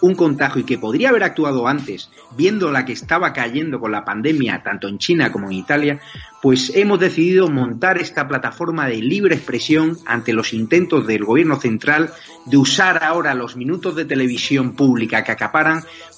un contagio y que podría haber actuado antes, viendo la que estaba cayendo con la pandemia tanto en China como en Italia, pues hemos decidido montar esta plataforma de libre expresión ante los intentos del gobierno central de usar ahora los minutos de televisión pública que acaparan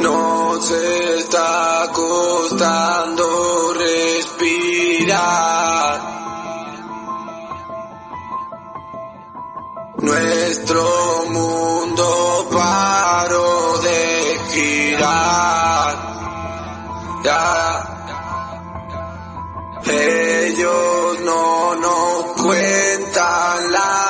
Nos está costando respirar. Nuestro mundo paró de girar. Ya. Ellos no nos cuentan la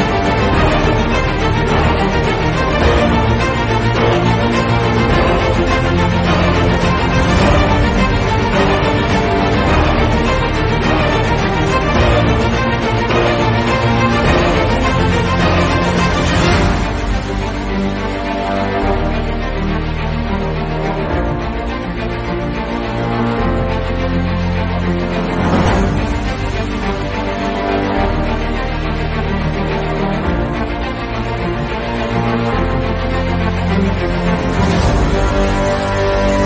Thank you.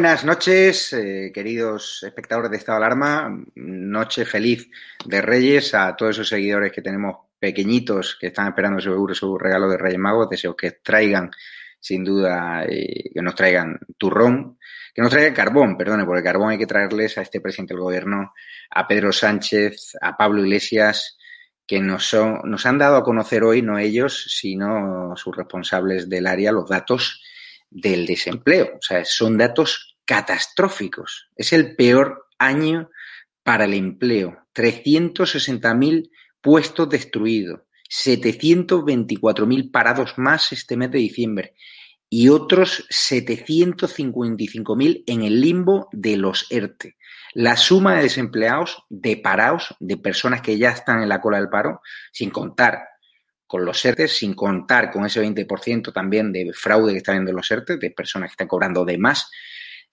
Buenas noches, eh, queridos espectadores de Estado de Alarma. Noche feliz de Reyes a todos esos seguidores que tenemos pequeñitos que están esperando su regalo de Reyes Magos. Deseo que traigan, sin duda, eh, que nos traigan turrón, que nos traigan carbón, perdone, porque carbón hay que traerles a este presidente del gobierno, a Pedro Sánchez, a Pablo Iglesias, que nos, nos han dado a conocer hoy, no ellos, sino sus responsables del área, los datos del desempleo. O sea, son datos catastróficos. Es el peor año para el empleo. 360.000 puestos destruidos, 724.000 parados más este mes de diciembre y otros 755.000 en el limbo de los ERTE. La suma de desempleados, de parados, de personas que ya están en la cola del paro, sin contar con los ERTE, sin contar con ese 20% también de fraude que está viendo los ERTE, de personas que están cobrando de más.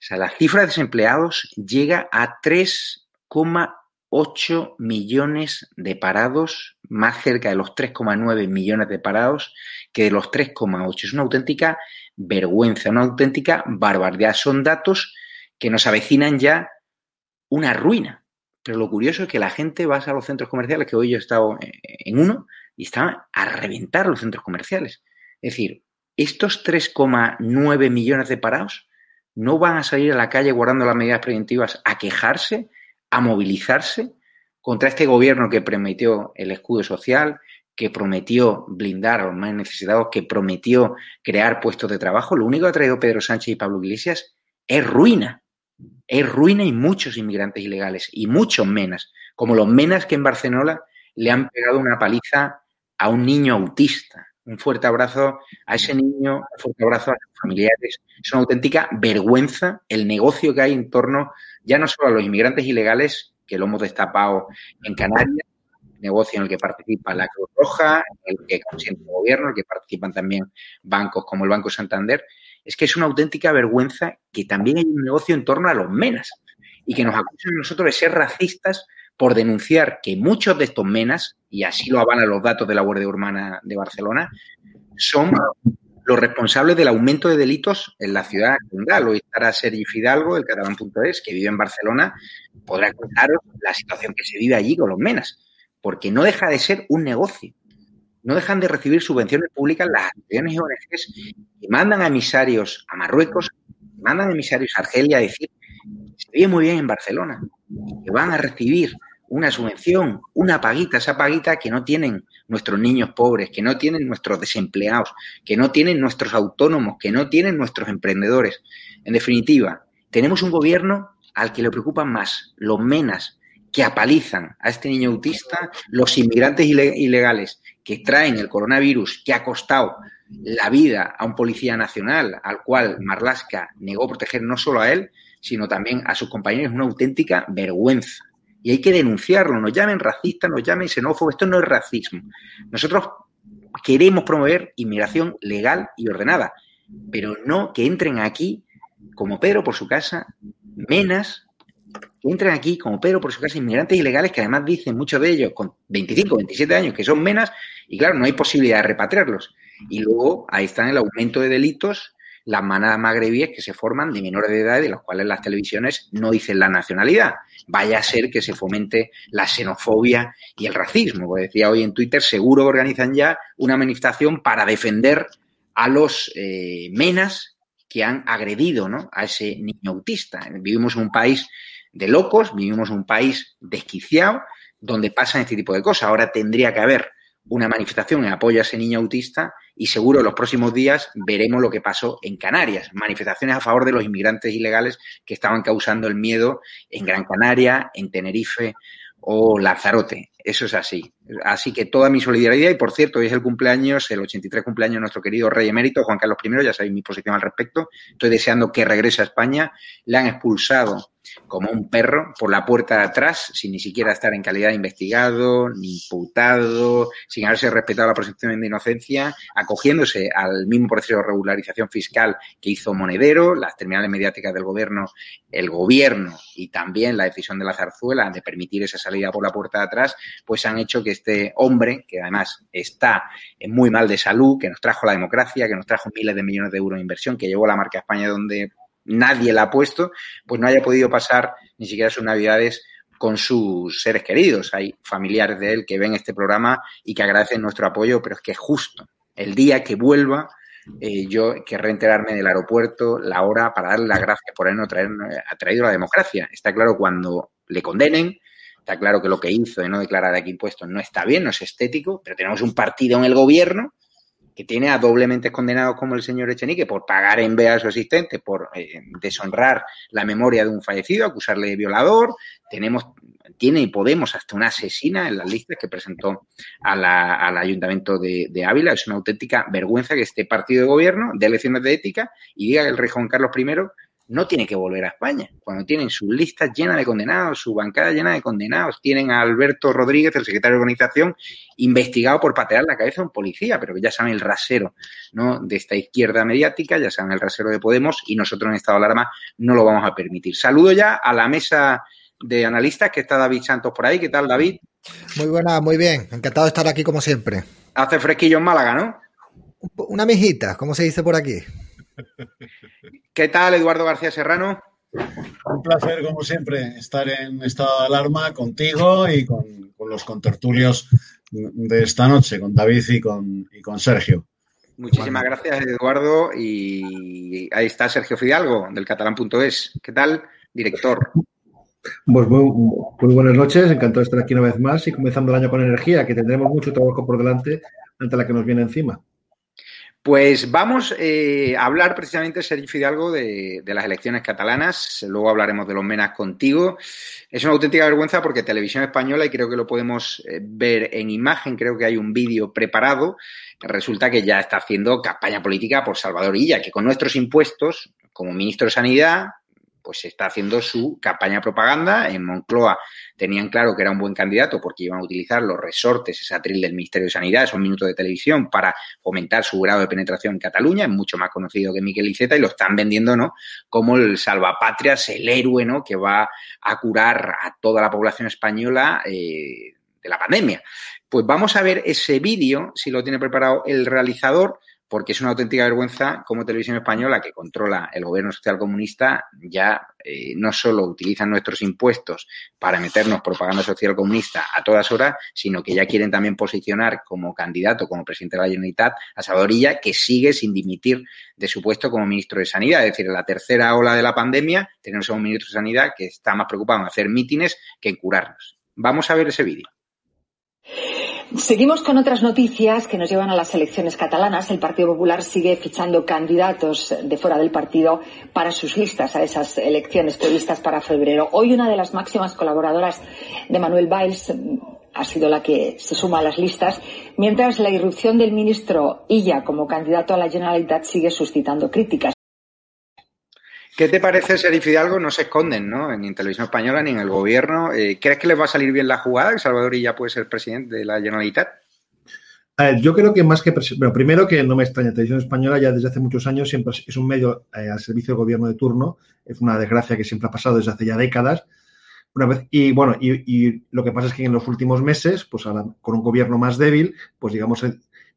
O sea, la cifra de desempleados llega a 3,8 millones de parados, más cerca de los 3,9 millones de parados que de los 3,8. Es una auténtica vergüenza, una auténtica barbaridad. Son datos que nos avecinan ya una ruina. Pero lo curioso es que la gente va a los centros comerciales, que hoy yo he estado en uno, y estaban a reventar los centros comerciales. Es decir, estos 3,9 millones de parados no van a salir a la calle guardando las medidas preventivas a quejarse, a movilizarse contra este gobierno que prometió el escudo social, que prometió blindar a los más necesitados, que prometió crear puestos de trabajo. Lo único que ha traído Pedro Sánchez y Pablo Iglesias es ruina. Es ruina y muchos inmigrantes ilegales, y muchos menas, como los menas que en Barcelona le han pegado una paliza a un niño autista. Un fuerte abrazo a ese niño, un fuerte abrazo a sus familiares. Es una auténtica vergüenza el negocio que hay en torno ya no solo a los inmigrantes ilegales, que lo hemos destapado en Canarias, negocio en el que participa la Cruz Roja, en el que consiente el gobierno, en el que participan también bancos como el Banco Santander, es que es una auténtica vergüenza que también hay un negocio en torno a los menas y que nos acusan a nosotros de ser racistas por denunciar que muchos de estos menas, y así lo avalan los datos de la Guardia Urbana de Barcelona, son los responsables del aumento de delitos en la ciudad condal. Hoy estará Sergi Fidalgo, el catalán.es, que vive en Barcelona, podrá contaros la situación que se vive allí con los menas, porque no deja de ser un negocio. No dejan de recibir subvenciones públicas las asociaciones y ONGs que mandan a emisarios a Marruecos, mandan emisarios a Argelia a decir se vive muy bien en Barcelona, que van a recibir una subvención, una paguita, esa paguita que no tienen nuestros niños pobres, que no tienen nuestros desempleados, que no tienen nuestros autónomos, que no tienen nuestros emprendedores. En definitiva, tenemos un gobierno al que le preocupan más los menas que apalizan a este niño autista, los inmigrantes ilegales que traen el coronavirus, que ha costado la vida a un policía nacional, al cual Marlaska negó proteger no solo a él, sino también a sus compañeros. Una auténtica vergüenza y hay que denunciarlo. Nos llamen racistas, nos llamen xenófobos. Esto no es racismo. Nosotros queremos promover inmigración legal y ordenada, pero no que entren aquí como Pedro por su casa, menas, que entren aquí como Pedro por su casa inmigrantes ilegales que además dicen muchos de ellos con 25, 27 años que son menas y claro, no hay posibilidad de repatriarlos. Y luego ahí están el aumento de delitos las manadas magrebíes que se forman de menores de edad y de las cuales las televisiones no dicen la nacionalidad. Vaya a ser que se fomente la xenofobia y el racismo. Como decía hoy en Twitter, seguro que organizan ya una manifestación para defender a los eh, menas que han agredido a ese niño autista. Vivimos en un país de locos, vivimos en un país desquiciado donde pasan este tipo de cosas. Ahora tendría que haber una manifestación en apoyo a ese niño autista y seguro los próximos días veremos lo que pasó en Canarias, manifestaciones a favor de los inmigrantes ilegales que estaban causando el miedo en Gran Canaria, en Tenerife o Lanzarote. Eso es así. Así que toda mi solidaridad y por cierto, hoy es el cumpleaños, el 83 cumpleaños de nuestro querido rey emérito Juan Carlos I, ya sabéis mi posición al respecto. Estoy deseando que regrese a España. Le han expulsado como un perro por la puerta de atrás, sin ni siquiera estar en calidad de investigado, ni imputado, sin haberse respetado la presunción de inocencia, acogiéndose al mismo proceso de regularización fiscal que hizo Monedero, las terminales mediáticas del gobierno, el gobierno y también la decisión de la zarzuela de permitir esa salida por la puerta de atrás, pues han hecho que este hombre, que además está muy mal de salud, que nos trajo la democracia, que nos trajo miles de millones de euros de inversión, que llevó la marca España donde nadie la ha puesto, pues no haya podido pasar ni siquiera sus navidades con sus seres queridos. Hay familiares de él que ven este programa y que agradecen nuestro apoyo, pero es que justo el día que vuelva, eh, yo querré enterarme del aeropuerto, la hora, para darle las gracias por habernos traído la democracia. Está claro cuando le condenen, está claro que lo que hizo de no declarar aquí impuestos no está bien, no es estético, pero tenemos un partido en el gobierno que tiene a doblemente condenados como el señor Echenique por pagar en vea a su asistente, por eh, deshonrar la memoria de un fallecido, acusarle de violador. Tenemos, tiene y Podemos hasta una asesina en las listas que presentó al ayuntamiento de, de, Ávila. Es una auténtica vergüenza que este partido de gobierno dé lecciones de ética y diga que el rey Juan Carlos I no tiene que volver a España. Cuando tienen sus listas llenas de condenados, su bancada llena de condenados, tienen a Alberto Rodríguez, el secretario de organización, investigado por patear la cabeza a un policía, pero que ya saben el rasero ¿no? de esta izquierda mediática, ya saben el rasero de Podemos y nosotros en estado de alarma no lo vamos a permitir. Saludo ya a la mesa de analistas que está David Santos por ahí. ¿Qué tal, David? Muy buena, muy bien. Encantado de estar aquí como siempre. Hace fresquillo en Málaga, ¿no? Una mijita, como se dice por aquí. ¿Qué tal, Eduardo García Serrano? Un placer, como siempre, estar en estado de alarma contigo y con, los contertulios de esta noche, con David y con, con Sergio. Muchísimas gracias, Eduardo. Y ahí está Sergio Fidalgo, del catalán.es. ¿Qué tal, director? Pues muy, muy, buenas noches, encantado de estar aquí una vez más y comenzando el año con energía, que tendremos mucho trabajo por delante ante la que nos viene encima. Pues vamos eh, a hablar precisamente, Sergio Fidalgo, de, las elecciones catalanas. Luego hablaremos de los menas contigo. Es una auténtica vergüenza porque Televisión Española, y creo que lo podemos eh, ver en imagen, creo que hay un vídeo preparado, resulta que ya está haciendo campaña política por Salvador Illa, que con nuestros impuestos, como ministro de Sanidad, pues está haciendo su campaña propaganda. En Moncloa tenían claro que era un buen candidato porque iban a utilizar los resortes, esa atril del Ministerio de Sanidad, esos minutos de televisión para fomentar su grado de penetración en Cataluña. Es mucho más conocido que Miquel Iceta y lo están vendiendo, ¿no? Como el salvapatrias, el héroe, ¿no? Que va a curar a toda la población española eh, de la pandemia. Pues vamos a ver ese vídeo, si lo tiene preparado el realizador, porque es una auténtica vergüenza como Televisión Española, que controla el gobierno social comunista, ya eh, no solo utilizan nuestros impuestos para meternos propaganda social comunista a todas horas, sino que ya quieren también posicionar como candidato, como presidente de la Generalitat, a Salvador que sigue sin dimitir de su puesto como ministro de Sanidad. Es decir, en la tercera ola de la pandemia tenemos a un ministro de Sanidad que está más preocupado en hacer mítines que en curarnos. Vamos a ver ese vídeo. Seguimos con otras noticias que nos llevan a las elecciones catalanas. El Partido Popular sigue fichando candidatos de fuera del partido para sus listas a esas elecciones previstas para febrero. Hoy una de las máximas colaboradoras de Manuel Valls ha sido la que se suma a las listas, mientras la irrupción del ministro Illa como candidato a la Generalitat sigue suscitando críticas. ¿Qué te parece, Serif Fidalgo? No se esconden, ¿no? En Televisión Española ni en el gobierno. Eh, ¿Crees que les va a salir bien la jugada? ¿Que Salvador ya puede ser presidente de la Generalitat? yo creo que más que. Bueno, primero que no me extraña. Televisión Española ya desde hace muchos años siempre es un medio eh, al servicio del gobierno de turno. Es una desgracia que siempre ha pasado desde hace ya décadas. Una vez, y bueno, y, lo que pasa es que en los últimos meses, pues con un gobierno más débil, pues digamos,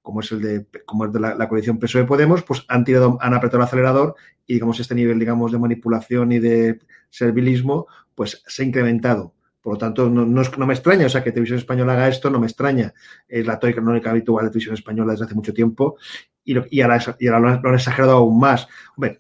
como es el de, como es de la, coalición PSOE Podemos, pues han tirado, han apretado el acelerador y digamos este nivel, digamos, de manipulación y de servilismo, pues se ha incrementado. Por lo tanto, no, no, me extraña, o sea, que Televisión Española haga esto, no me extraña. Es la tónica habitual de Televisión Española desde hace mucho tiempo y, y ahora, y ahora lo, han, exagerado aún más. Hombre,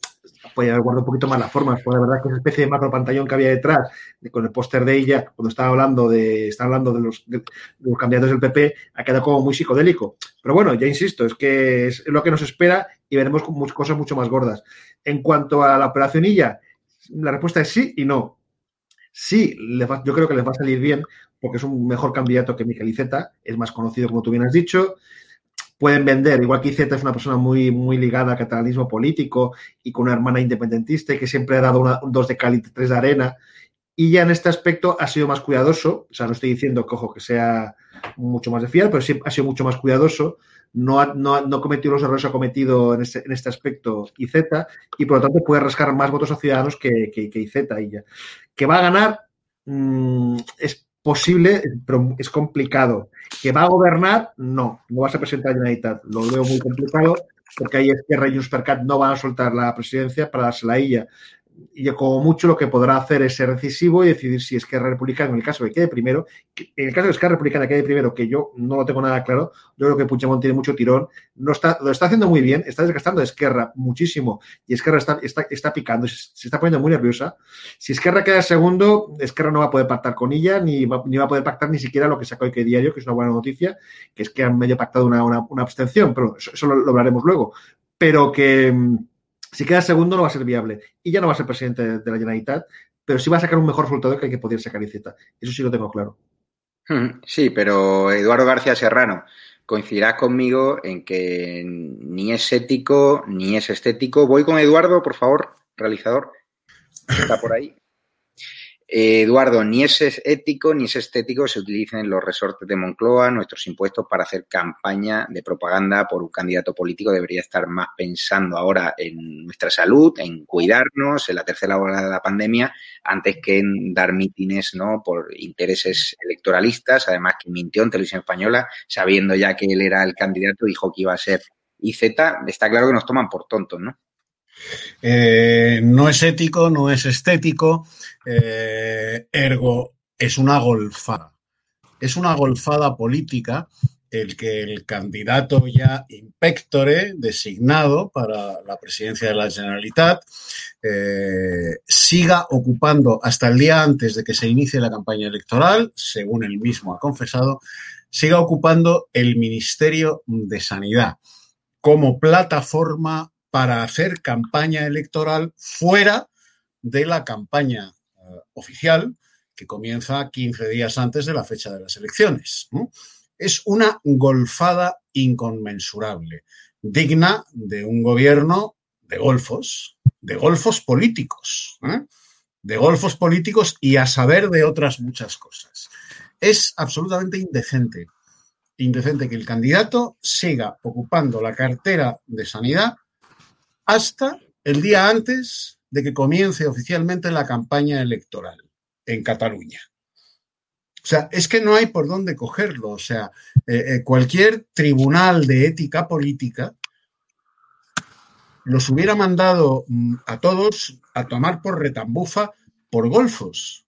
podía haber guardado un poquito más las formas, porque de verdad que esa especie de macro pantallón que había detrás, con el póster de ella, cuando estaba hablando de, estaba hablando de los, los, candidatos del PP, ha quedado como muy psicodélico. Pero bueno, ya insisto, es que es lo que nos espera y veremos cosas mucho más gordas. En cuanto a la operacionilla, la respuesta es sí y no. Sí, yo creo que les va a salir bien porque es un mejor candidato que Miquel Iceta, es más conocido como tú bien has dicho, pueden vender. Igual que Iceta es una persona muy, muy ligada al catalanismo político y con una hermana independentista y que siempre ha dado dos de cal tres de arena. Y ya en este aspecto ha sido más cuidadoso. O sea, no estoy diciendo que, que sea mucho más de fiar, pero sí ha sido mucho más cuidadoso. No ha, no, no cometido los errores que ha cometido en este, en este aspecto IZ y por lo tanto puede rascar más votos a Ciudadanos que, que, que y ya. Que va a ganar mmm, es posible, pero es complicado. ¿Que va a gobernar? No, no va a la Generalitat. Lo veo muy complicado porque ahí Esquerra y Junts per no van a soltar la presidencia para dársela a ella. Y como mucho lo que podrá hacer es ser decisivo y decidir si Esquerra Republicana, en el caso de que quede primero, en el caso de Esquerra Republicana quede primero, que yo no lo tengo nada claro, yo creo que Puigdemont tiene mucho tirón, no está, lo está haciendo muy bien, está desgastando Esquerra muchísimo y Esquerra está, está, está picando, se, está poniendo muy nerviosa. Si Esquerra queda segundo, Esquerra no va a poder pactar con ella, ni va, ni va a poder pactar ni siquiera lo que sacó hoy que diario, que es una buena noticia, que es que han medio pactado una, una, una abstención, pero eso, lo, lo hablaremos luego. Pero que si queda segundo no va a ser viable y ya no va a ser presidente de, la Generalitat, pero sí va a sacar un mejor resultado que el que podría sacar Iceta. Eso sí lo tengo claro. Sí, pero Eduardo García Serrano, coincidirás conmigo en que ni es ético ni es estético. Voy con Eduardo, por favor, realizador. Está por ahí. Eh, Eduardo, ni es ético ni es estético se utilicen los resortes de Moncloa, nuestros impuestos, para hacer campaña de propaganda por un candidato político. Debería estar más pensando ahora en nuestra salud, en cuidarnos, en la tercera ola de la pandemia, antes que en dar mítines ¿no? por intereses electoralistas. Además, que mintió en televisión española, sabiendo ya que él era el candidato, dijo que iba a ser IZ. Está claro que nos toman por tontos, ¿no? Eh, no es ético, no es estético, eh, ergo es una golfada. Es una golfada política el que el candidato ya impectore designado para la presidencia de la Generalitat eh, siga ocupando hasta el día antes de que se inicie la campaña electoral, según él mismo ha confesado, siga ocupando el Ministerio de Sanidad como plataforma para hacer campaña electoral fuera de la campaña uh, oficial que comienza 15 días antes de la fecha de las elecciones. Es una golfada inconmensurable, digna de un gobierno de golfos, de golfos políticos, ¿eh? de golfos políticos y a saber de otras muchas cosas. Es absolutamente indecente, indecente que el candidato siga ocupando la cartera de sanidad hasta el día antes de que comience oficialmente la campaña electoral en Cataluña. O sea, es que no hay por dónde cogerlo. O sea, eh, eh, cualquier tribunal de ética política los hubiera mandado mm, a todos a tomar por retambufa por golfos.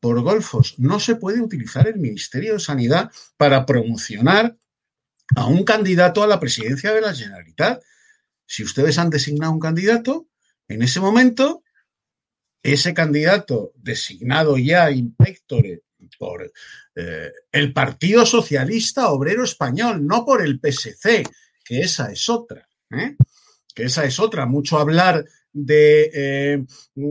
Por golfos. No se puede utilizar el Ministerio de Sanidad para promocionar a un candidato a la presidencia de la Generalitat. Si ustedes han designado un candidato, en ese momento, ese candidato designado ya impectore por eh, el Partido Socialista Obrero Español, no por el PSC, que esa es otra, ¿eh? que esa es otra. Mucho hablar de eh,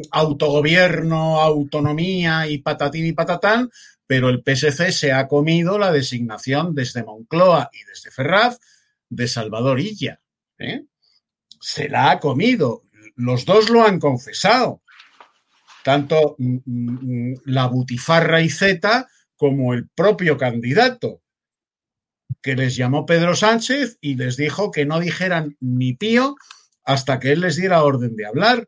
autogobierno, autonomía y patatín y patatán, pero el PSC se ha comido la designación desde Moncloa y desde Ferraz de Salvador Illa. ¿eh? Se la ha comido. Los dos lo han confesado tanto mm, la butifarra y Z como el propio candidato, que les llamó Pedro Sánchez y les dijo que no dijeran ni pío hasta que él les diera orden de hablar,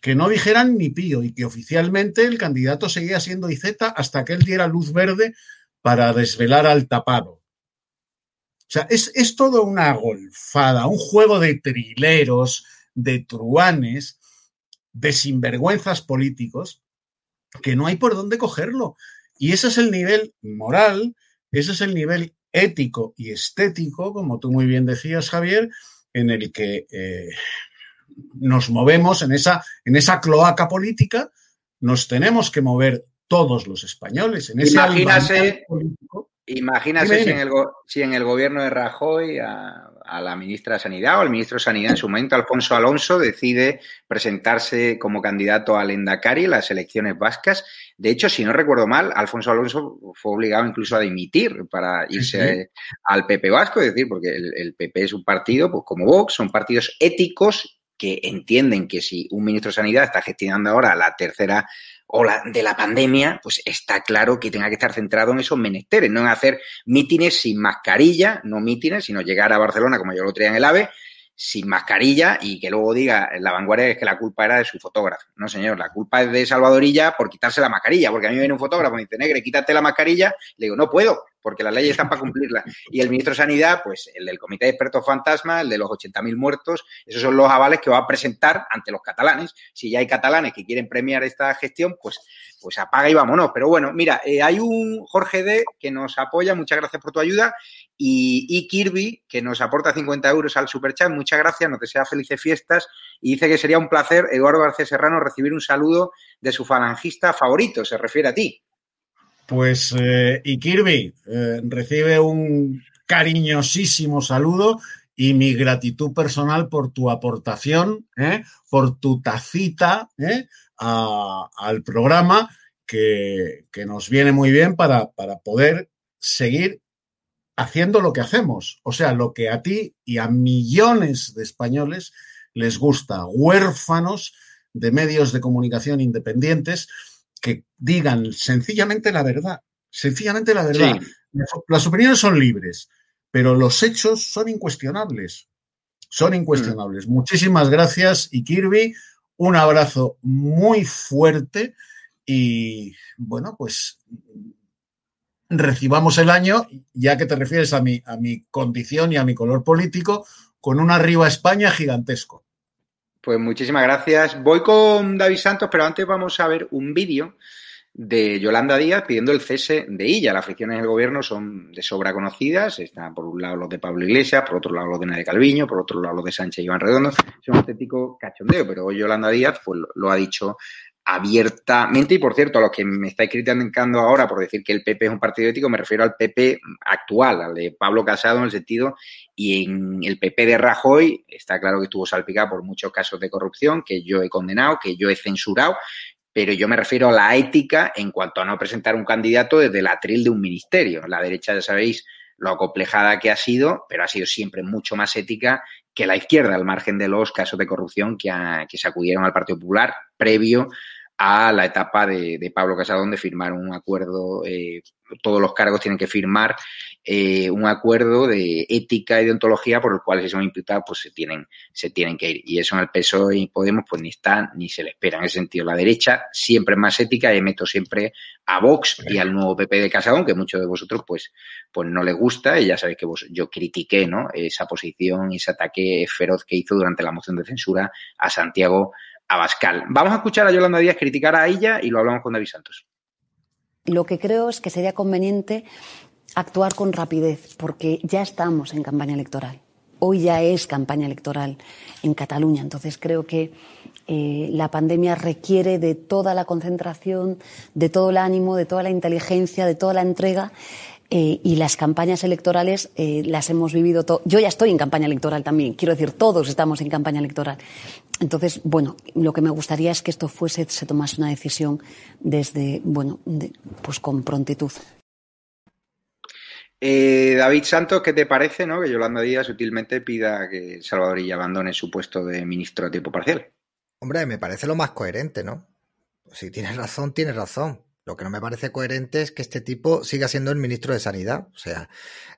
que no dijeran ni pío y que oficialmente el candidato seguía siendo IZ hasta que él diera luz verde para desvelar al tapado. O sea, es, es todo una golfada, un juego de trileros, de truanes, de sinvergüenzas políticos que no hay por dónde cogerlo. Y ese es el nivel moral, ese es el nivel ético y estético, como tú muy bien decías, Javier, en el que eh, nos movemos en esa, en esa cloaca política, nos tenemos que mover todos los españoles en ese Imagínase, político. Imagínase si en, el, si en, el, gobierno de Rajoy a, a, la ministra de Sanidad o al ministro de Sanidad en su momento, Alfonso Alonso, decide presentarse como candidato al Endacari en las elecciones vascas. De hecho, si no recuerdo mal, Alfonso Alonso fue obligado incluso a dimitir para irse al PP vasco, es decir, porque el, el PP es un partido, pues como Vox, son partidos éticos que entienden que si un ministro de Sanidad está gestionando ahora la tercera ola de la pandemia, pues está claro que tenga que estar centrado en esos menesteres, no en hacer mítines sin mascarilla, no mítines, sino llegar a Barcelona, como yo lo traía en el AVE, sin mascarilla y que luego diga en la vanguardia es que la culpa era de su fotógrafo. No, señor, la culpa es de Salvadorilla por quitarse la mascarilla, porque a mí viene un fotógrafo y me dice, negre, quítate la mascarilla, le digo, no puedo, porque las leyes están para cumplirlas. Y el ministro de Sanidad, pues el del Comité de Expertos Fantasma, el de los 80.000 muertos, esos son los avales que va a presentar ante los catalanes. Si ya hay catalanes que quieren premiar esta gestión, pues, pues apaga y vámonos. Pero bueno, mira, eh, hay un Jorge D que nos apoya, muchas gracias por tu ayuda, y, y Kirby que nos aporta 50 euros al superchat, muchas gracias, nos desea felices fiestas y dice que sería un placer, Eduardo García Serrano, recibir un saludo de su falangista favorito, se refiere a ti. Pues, eh, y Kirby, eh, recibe un cariñosísimo saludo y mi gratitud personal por tu aportación, ¿eh? por tu tacita a- al programa que, que nos viene muy bien para, para poder seguir haciendo lo que hacemos, o sea, lo que a ti y a millones de españoles les gusta, huérfanos de medios de comunicación independientes que digan sencillamente la verdad, sencillamente la verdad. Sí. Las, opiniones son libres, pero los hechos son incuestionables. Son incuestionables. Muchísimas gracias y Kirby, un abrazo muy fuerte y bueno, pues recibamos el año, ya que te refieres a mi, a mi condición y a mi color político, con un arriba España gigantesco. Pues muchísimas gracias. Voy con David Santos, pero antes vamos a ver un vídeo de Yolanda Díaz pidiendo el cese de ella. Las fricciones del gobierno son de sobra conocidas. Están por un lado los de Pablo Iglesias, por otro lado los de Nadia Calviño, por otro lado los de Sánchez y Iván Redondo. Es un auténtico cachondeo, pero hoy Yolanda Díaz pues, lo, ha dicho abiertamente y por cierto a los que me estáis criticando ahora por decir que el PP es un partido ético me refiero al PP actual al de Pablo Casado en el sentido y en el PP de Rajoy está claro que estuvo salpicado por muchos casos de corrupción que yo he condenado que yo he censurado pero yo me refiero a la ética en cuanto a no presentar un candidato desde el atril de un ministerio. La derecha ya sabéis lo acomplejada que ha sido, pero ha sido siempre mucho más ética que la izquierda, al margen de los casos de corrupción que, ha, que se acudieron al Partido Popular previo a la etapa de, de Pablo Casado, donde firmaron un acuerdo, eh, todos los cargos tienen que firmar eh, un acuerdo de ética y de ontología por el cual si son imputados pues se tienen, se tienen que ir. Y eso en el PSOE y Podemos pues ni está ni se le espera. En ese sentido, la derecha siempre es más ética y meto siempre a Vox y al nuevo PP de Casado, aunque muchos de vosotros pues, pues no les gusta y ya sabéis que vos, yo critiqué ¿no? esa posición y ese ataque feroz que hizo durante la moción de censura a Santiago Abascal. Vamos a escuchar a Yolanda Díaz criticar a ella y lo hablamos con David Santos. Lo que creo es que sería conveniente actuar con rapidez, porque ya estamos en campaña electoral. Hoy ya es campaña electoral en Cataluña, entonces creo que eh, la pandemia requiere de toda la concentración, de todo el ánimo, de toda la inteligencia, de toda la entrega. Eh, y las campañas electorales eh, las hemos vivido. To Yo ya estoy en campaña electoral también. Quiero decir, todos estamos en campaña electoral. Entonces, bueno, lo que me gustaría es que esto fuese, se tomase una decisión desde, bueno, de, pues con prontitud. Eh, David Santos, ¿qué te parece no? que Yolanda Díaz sutilmente pida que Salvador Illa abandone su puesto de ministro a tiempo parcial? Hombre, me parece lo más coherente, ¿no? Si tienes razón, tienes razón. Lo que no me parece coherente es que este tipo siga siendo el ministro de Sanidad. O sea,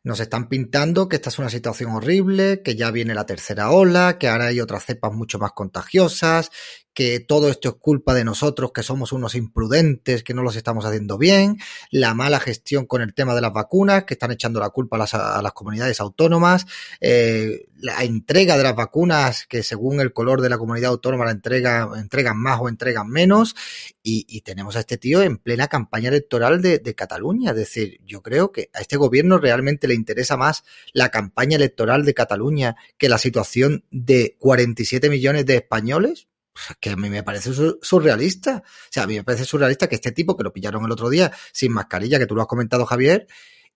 nos están pintando que esta es una situación horrible, que ya viene la tercera ola, que ahora hay otras cepas mucho más contagiosas, que todo esto es culpa de nosotros, que somos unos imprudentes, que no los estamos haciendo bien, la mala gestión con el tema de las vacunas, que están echando la culpa a las, comunidades autónomas, eh, la entrega de las vacunas, que según el color de la comunidad autónoma la entrega, entregan más o entregan menos, y, y tenemos a este tío en plena campaña electoral de, de Cataluña. Es decir, yo creo que a este gobierno realmente le interesa más la campaña electoral de Cataluña que la situación de 47 millones de españoles que a mí me parece surrealista. O sea, a mí me parece surrealista que este tipo, que lo pillaron el otro día sin mascarilla, que tú lo has comentado, Javier,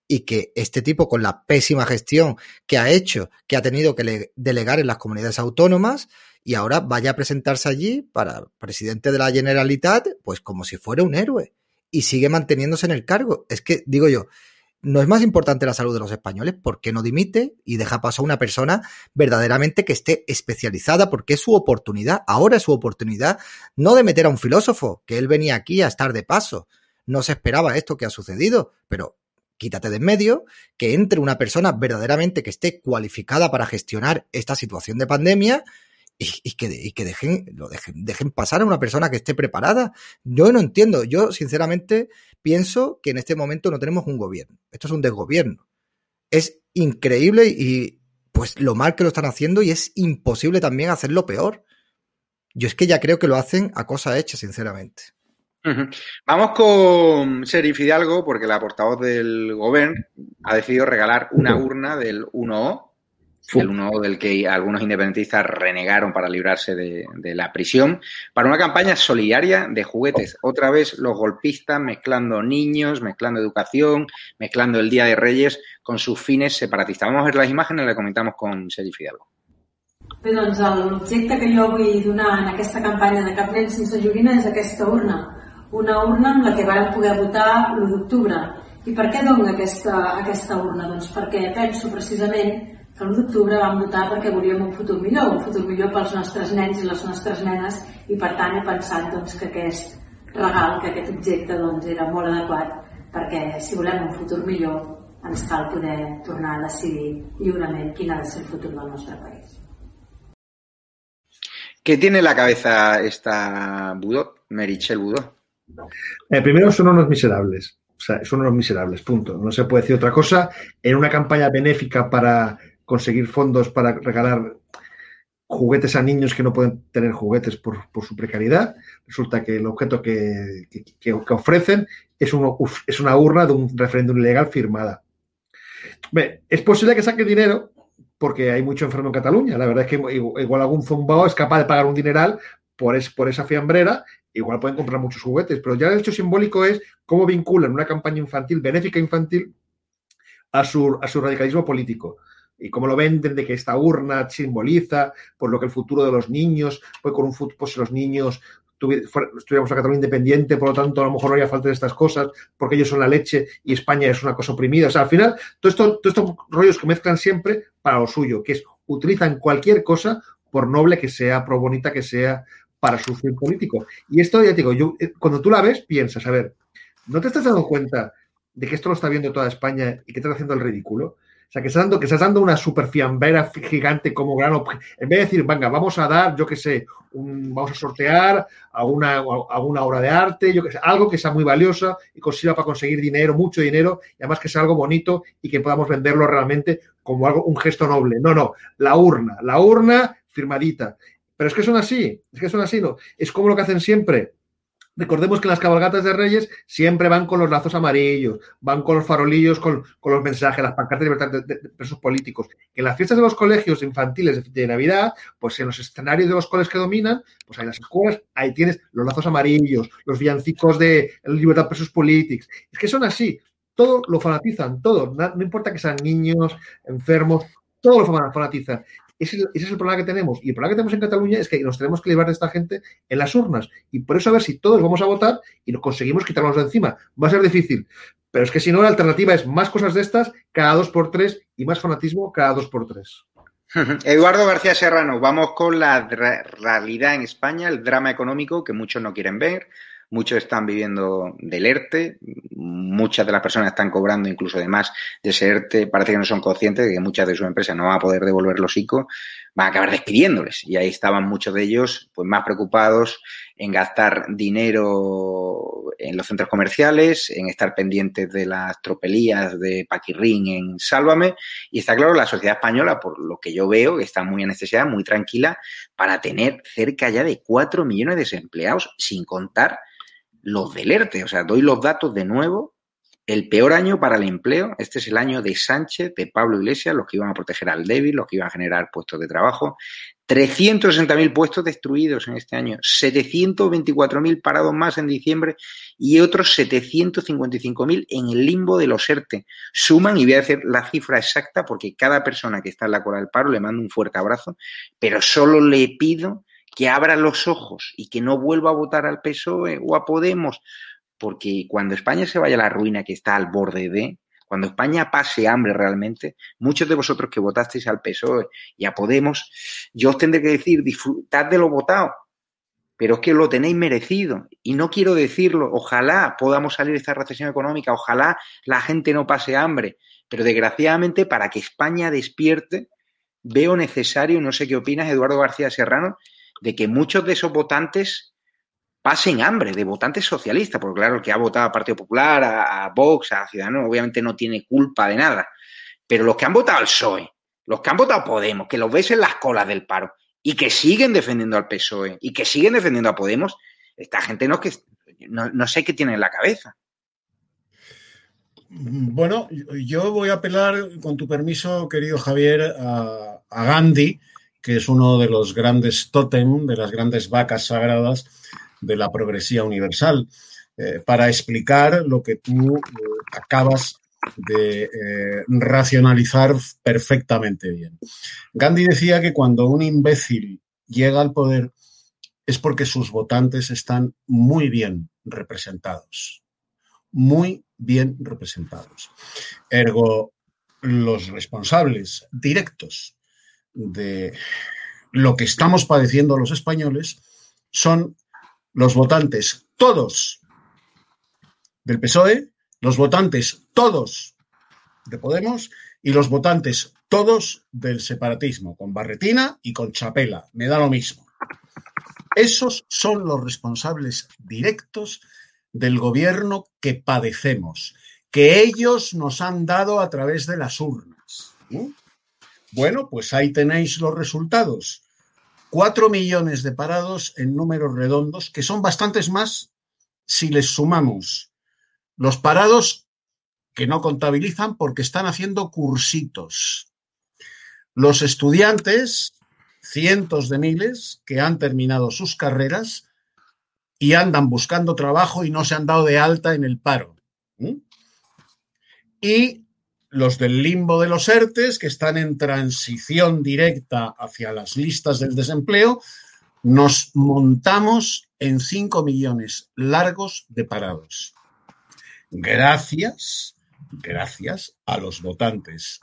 y que este tipo, con la pésima gestión que ha hecho, que ha tenido que delegar en las comunidades autónomas, y ahora vaya a presentarse allí para presidente de la Generalitat, pues como si fuera un héroe. Y sigue manteniéndose en el cargo. Es que, digo yo, no es más importante la salud de los españoles, ¿por qué no dimite y deja paso a una persona verdaderamente que esté especializada? Porque es su oportunidad, ahora es su oportunidad, no de meter a un filósofo, que él venía aquí a estar de paso. No se esperaba esto que ha sucedido, pero quítate de en medio, que entre una persona verdaderamente que esté cualificada para gestionar esta situación de pandemia y, que, y que dejen, lo dejen, dejen pasar a una persona que esté preparada. Yo no entiendo, yo sinceramente pienso que en este momento no tenemos un gobierno. Esto es un desgobierno. Es increíble y pues lo mal que lo están haciendo y es imposible también hacerlo peor. Yo es que ya creo que lo hacen a cosa hecha, sinceramente. Vamos con Serif Fidalgo, porque la portavoz del gobierno ha decidido regalar una urna del 1O, el 1O del que algunos independentistas renegaron para librarse de, de, la prisión, para una campaña solidaria de juguetes. Otra vez los golpistas mezclando niños, mezclando educación, mezclando el Día de Reyes con sus fines separatistas. Vamos a ver las imágenes y le comentamos con Serif Fidalgo. Bé, doncs l'objecte que jo vull donar en aquesta campanya de Cap nen sense joguina és aquesta urna una urna amb la que vàrem poder votar l'1 d'octubre. I per què dono aquesta, aquesta urna? Doncs perquè penso precisament que l'1 d'octubre vam votar perquè volíem un futur millor, un futur millor pels nostres nens i les nostres nenes i per tant he pensat doncs, que aquest regal, que aquest objecte doncs, era molt adequat perquè si volem un futur millor ens cal poder tornar a decidir lliurement quin ha de ser el futur del nostre país. ¿Qué tiene la cabeza esta Budot, Merichel Budot? Eh, primero son unos miserables. O sea, son unos miserables, punto. No se puede decir otra cosa. En una campaña benéfica para conseguir fondos para regalar juguetes a niños que no pueden tener juguetes por, su precariedad, resulta que el objeto que, que, que ofrecen es, un, es, una urna de un referéndum ilegal firmada. Es posible que saque dinero porque hay mucho enfermo en Cataluña. La verdad es que igual algún zumbao es capaz de pagar un dineral por, es, por esa fiambrera igual pueden comprar muchos juguetes, pero ya el hecho simbólico es cómo vinculan una campaña infantil, benéfica infantil, a su, a su radicalismo político. Y cómo lo venden de que esta urna simboliza por lo que el futuro de los niños, pues con un futuro, pues los niños estuviéramos una Cataluña independiente, por lo tanto, a lo mejor no haría falta de estas cosas, porque ellos son la leche y España es una cosa oprimida. O sea, al final, todos esto, todo estos rollos que mezclan siempre para lo suyo, que es utilizan cualquier cosa, por noble que sea, por bonita que sea, para su fin político. Y esto, ya te digo, yo, eh, cuando tú la ves, piensas, a ver, ¿no te estás dando cuenta de que esto lo está viendo toda España y que estás haciendo el ridículo? O sea, que estás dando, que estás dando una super fiambera gigante como gran En vez de decir, venga, vamos a dar, yo qué sé, un, vamos a sortear alguna, alguna obra de arte, yo que sé, algo que sea muy valiosa y consiga para conseguir dinero, mucho dinero, y además que sea algo bonito y que podamos venderlo realmente como algo, un gesto noble. No, no, la urna, la urna firmadita. Pero es que son así, es que son así, ¿no? Es como lo que hacen siempre. Recordemos que las cabalgatas de Reyes siempre van con los lazos amarillos, van con los farolillos, con, con los mensajes, las pancartas de libertad de, presos políticos. Que en las fiestas de los colegios infantiles de, de, Navidad, pues en los escenarios de los coles que dominan, pues hay las escuelas, ahí tienes los lazos amarillos, los villancicos de libertad presos políticos. Es que son así, todo lo fanatizan, todo. No, no importa que sean niños, enfermos, todo lo fanatizan. Ese, es el problema que tenemos. Y el problema que tenemos en Cataluña es que nos tenemos que librar de esta gente en las urnas. Y por eso a ver si todos vamos a votar y nos conseguimos quitarnos de encima. Va a ser difícil. Pero es que si no, la alternativa es más cosas de estas cada dos por tres y más fanatismo cada dos por tres. Eduardo García Serrano, vamos con la realidad en España, el drama económico que muchos no quieren ver, muchos están viviendo del ERTE, muchas de las personas están cobrando incluso de más de ese ERTE, parece que no son conscientes de que muchas de sus empresas no van a poder devolver los ICO, van a acabar despidiéndoles. Y ahí estaban muchos de ellos pues más preocupados en gastar dinero en los centros comerciales, en estar pendientes de las tropelías de Paquirrín en Sálvame. Y está claro, la sociedad española, por lo que yo veo, está muy necesidad, muy tranquila, para tener cerca ya de 4 millones de desempleados, sin contar los del ERTE. O sea, doy los datos de nuevo. El peor año para el empleo, este es el año de Sánchez, de Pablo Iglesias, los que iban a proteger al débil, los que iban a generar puestos de trabajo. 360.000 puestos destruidos en este año, 724.000 parados más en diciembre y otros 755.000 en el limbo de los ERTE. Suman, y voy a decir la cifra exacta porque cada persona que está en la cola del paro le mando un fuerte abrazo, pero solo le pido que abra los ojos y que no vuelva a votar al PSOE o a Podemos, porque cuando España se vaya a la ruina que está al borde de, cuando España pase hambre realmente, muchos de vosotros que votasteis al PSOE y a Podemos, yo os tendré que decir, disfrutad de lo votado, pero es que lo tenéis merecido. Y no quiero decirlo, ojalá podamos salir de esta recesión económica, ojalá la gente no pase hambre, pero desgraciadamente para que España despierte, veo necesario, no sé qué opinas, Eduardo García Serrano, de que muchos de esos votantes pasen hambre de votantes socialistas, porque claro, el que ha votado al Partido Popular, a, a Vox, a Ciudadanos, obviamente no tiene culpa de nada. Pero los que han votado al PSOE, los que han votado a Podemos, que los ves en las colas del paro y que siguen defendiendo al PSOE y que siguen defendiendo a Podemos, esta gente no, que, no, no sé qué tiene en la cabeza. Bueno, yo voy a apelar, con tu permiso, querido Javier, a, a Gandhi, que es uno de los grandes tótem, de las grandes vacas sagradas de la progresía universal, eh, para explicar lo que tú eh, acabas de eh, racionalizar perfectamente bien. Gandhi decía que cuando un imbécil llega al poder es porque sus votantes están muy bien representados, muy bien representados. Ergo, los responsables directos de lo que estamos padeciendo los españoles son los votantes todos del PSOE, los votantes todos de Podemos y los votantes todos del separatismo, con Barretina y con Chapela. Me da lo mismo. Esos son los responsables directos del gobierno que padecemos, que ellos nos han dado a través de las urnas. ¿no? Bueno, pues ahí tenéis los resultados. Cuatro millones de parados en números redondos, que son bastantes más si les sumamos los parados que no contabilizan porque están haciendo cursitos. Los estudiantes, cientos de miles, que han terminado sus carreras y andan buscando trabajo y no se han dado de alta en el paro. Y los del limbo de los ERTES, que están en transición directa hacia las listas del desempleo, nos montamos en 5 millones largos de parados. Gracias, gracias a los votantes,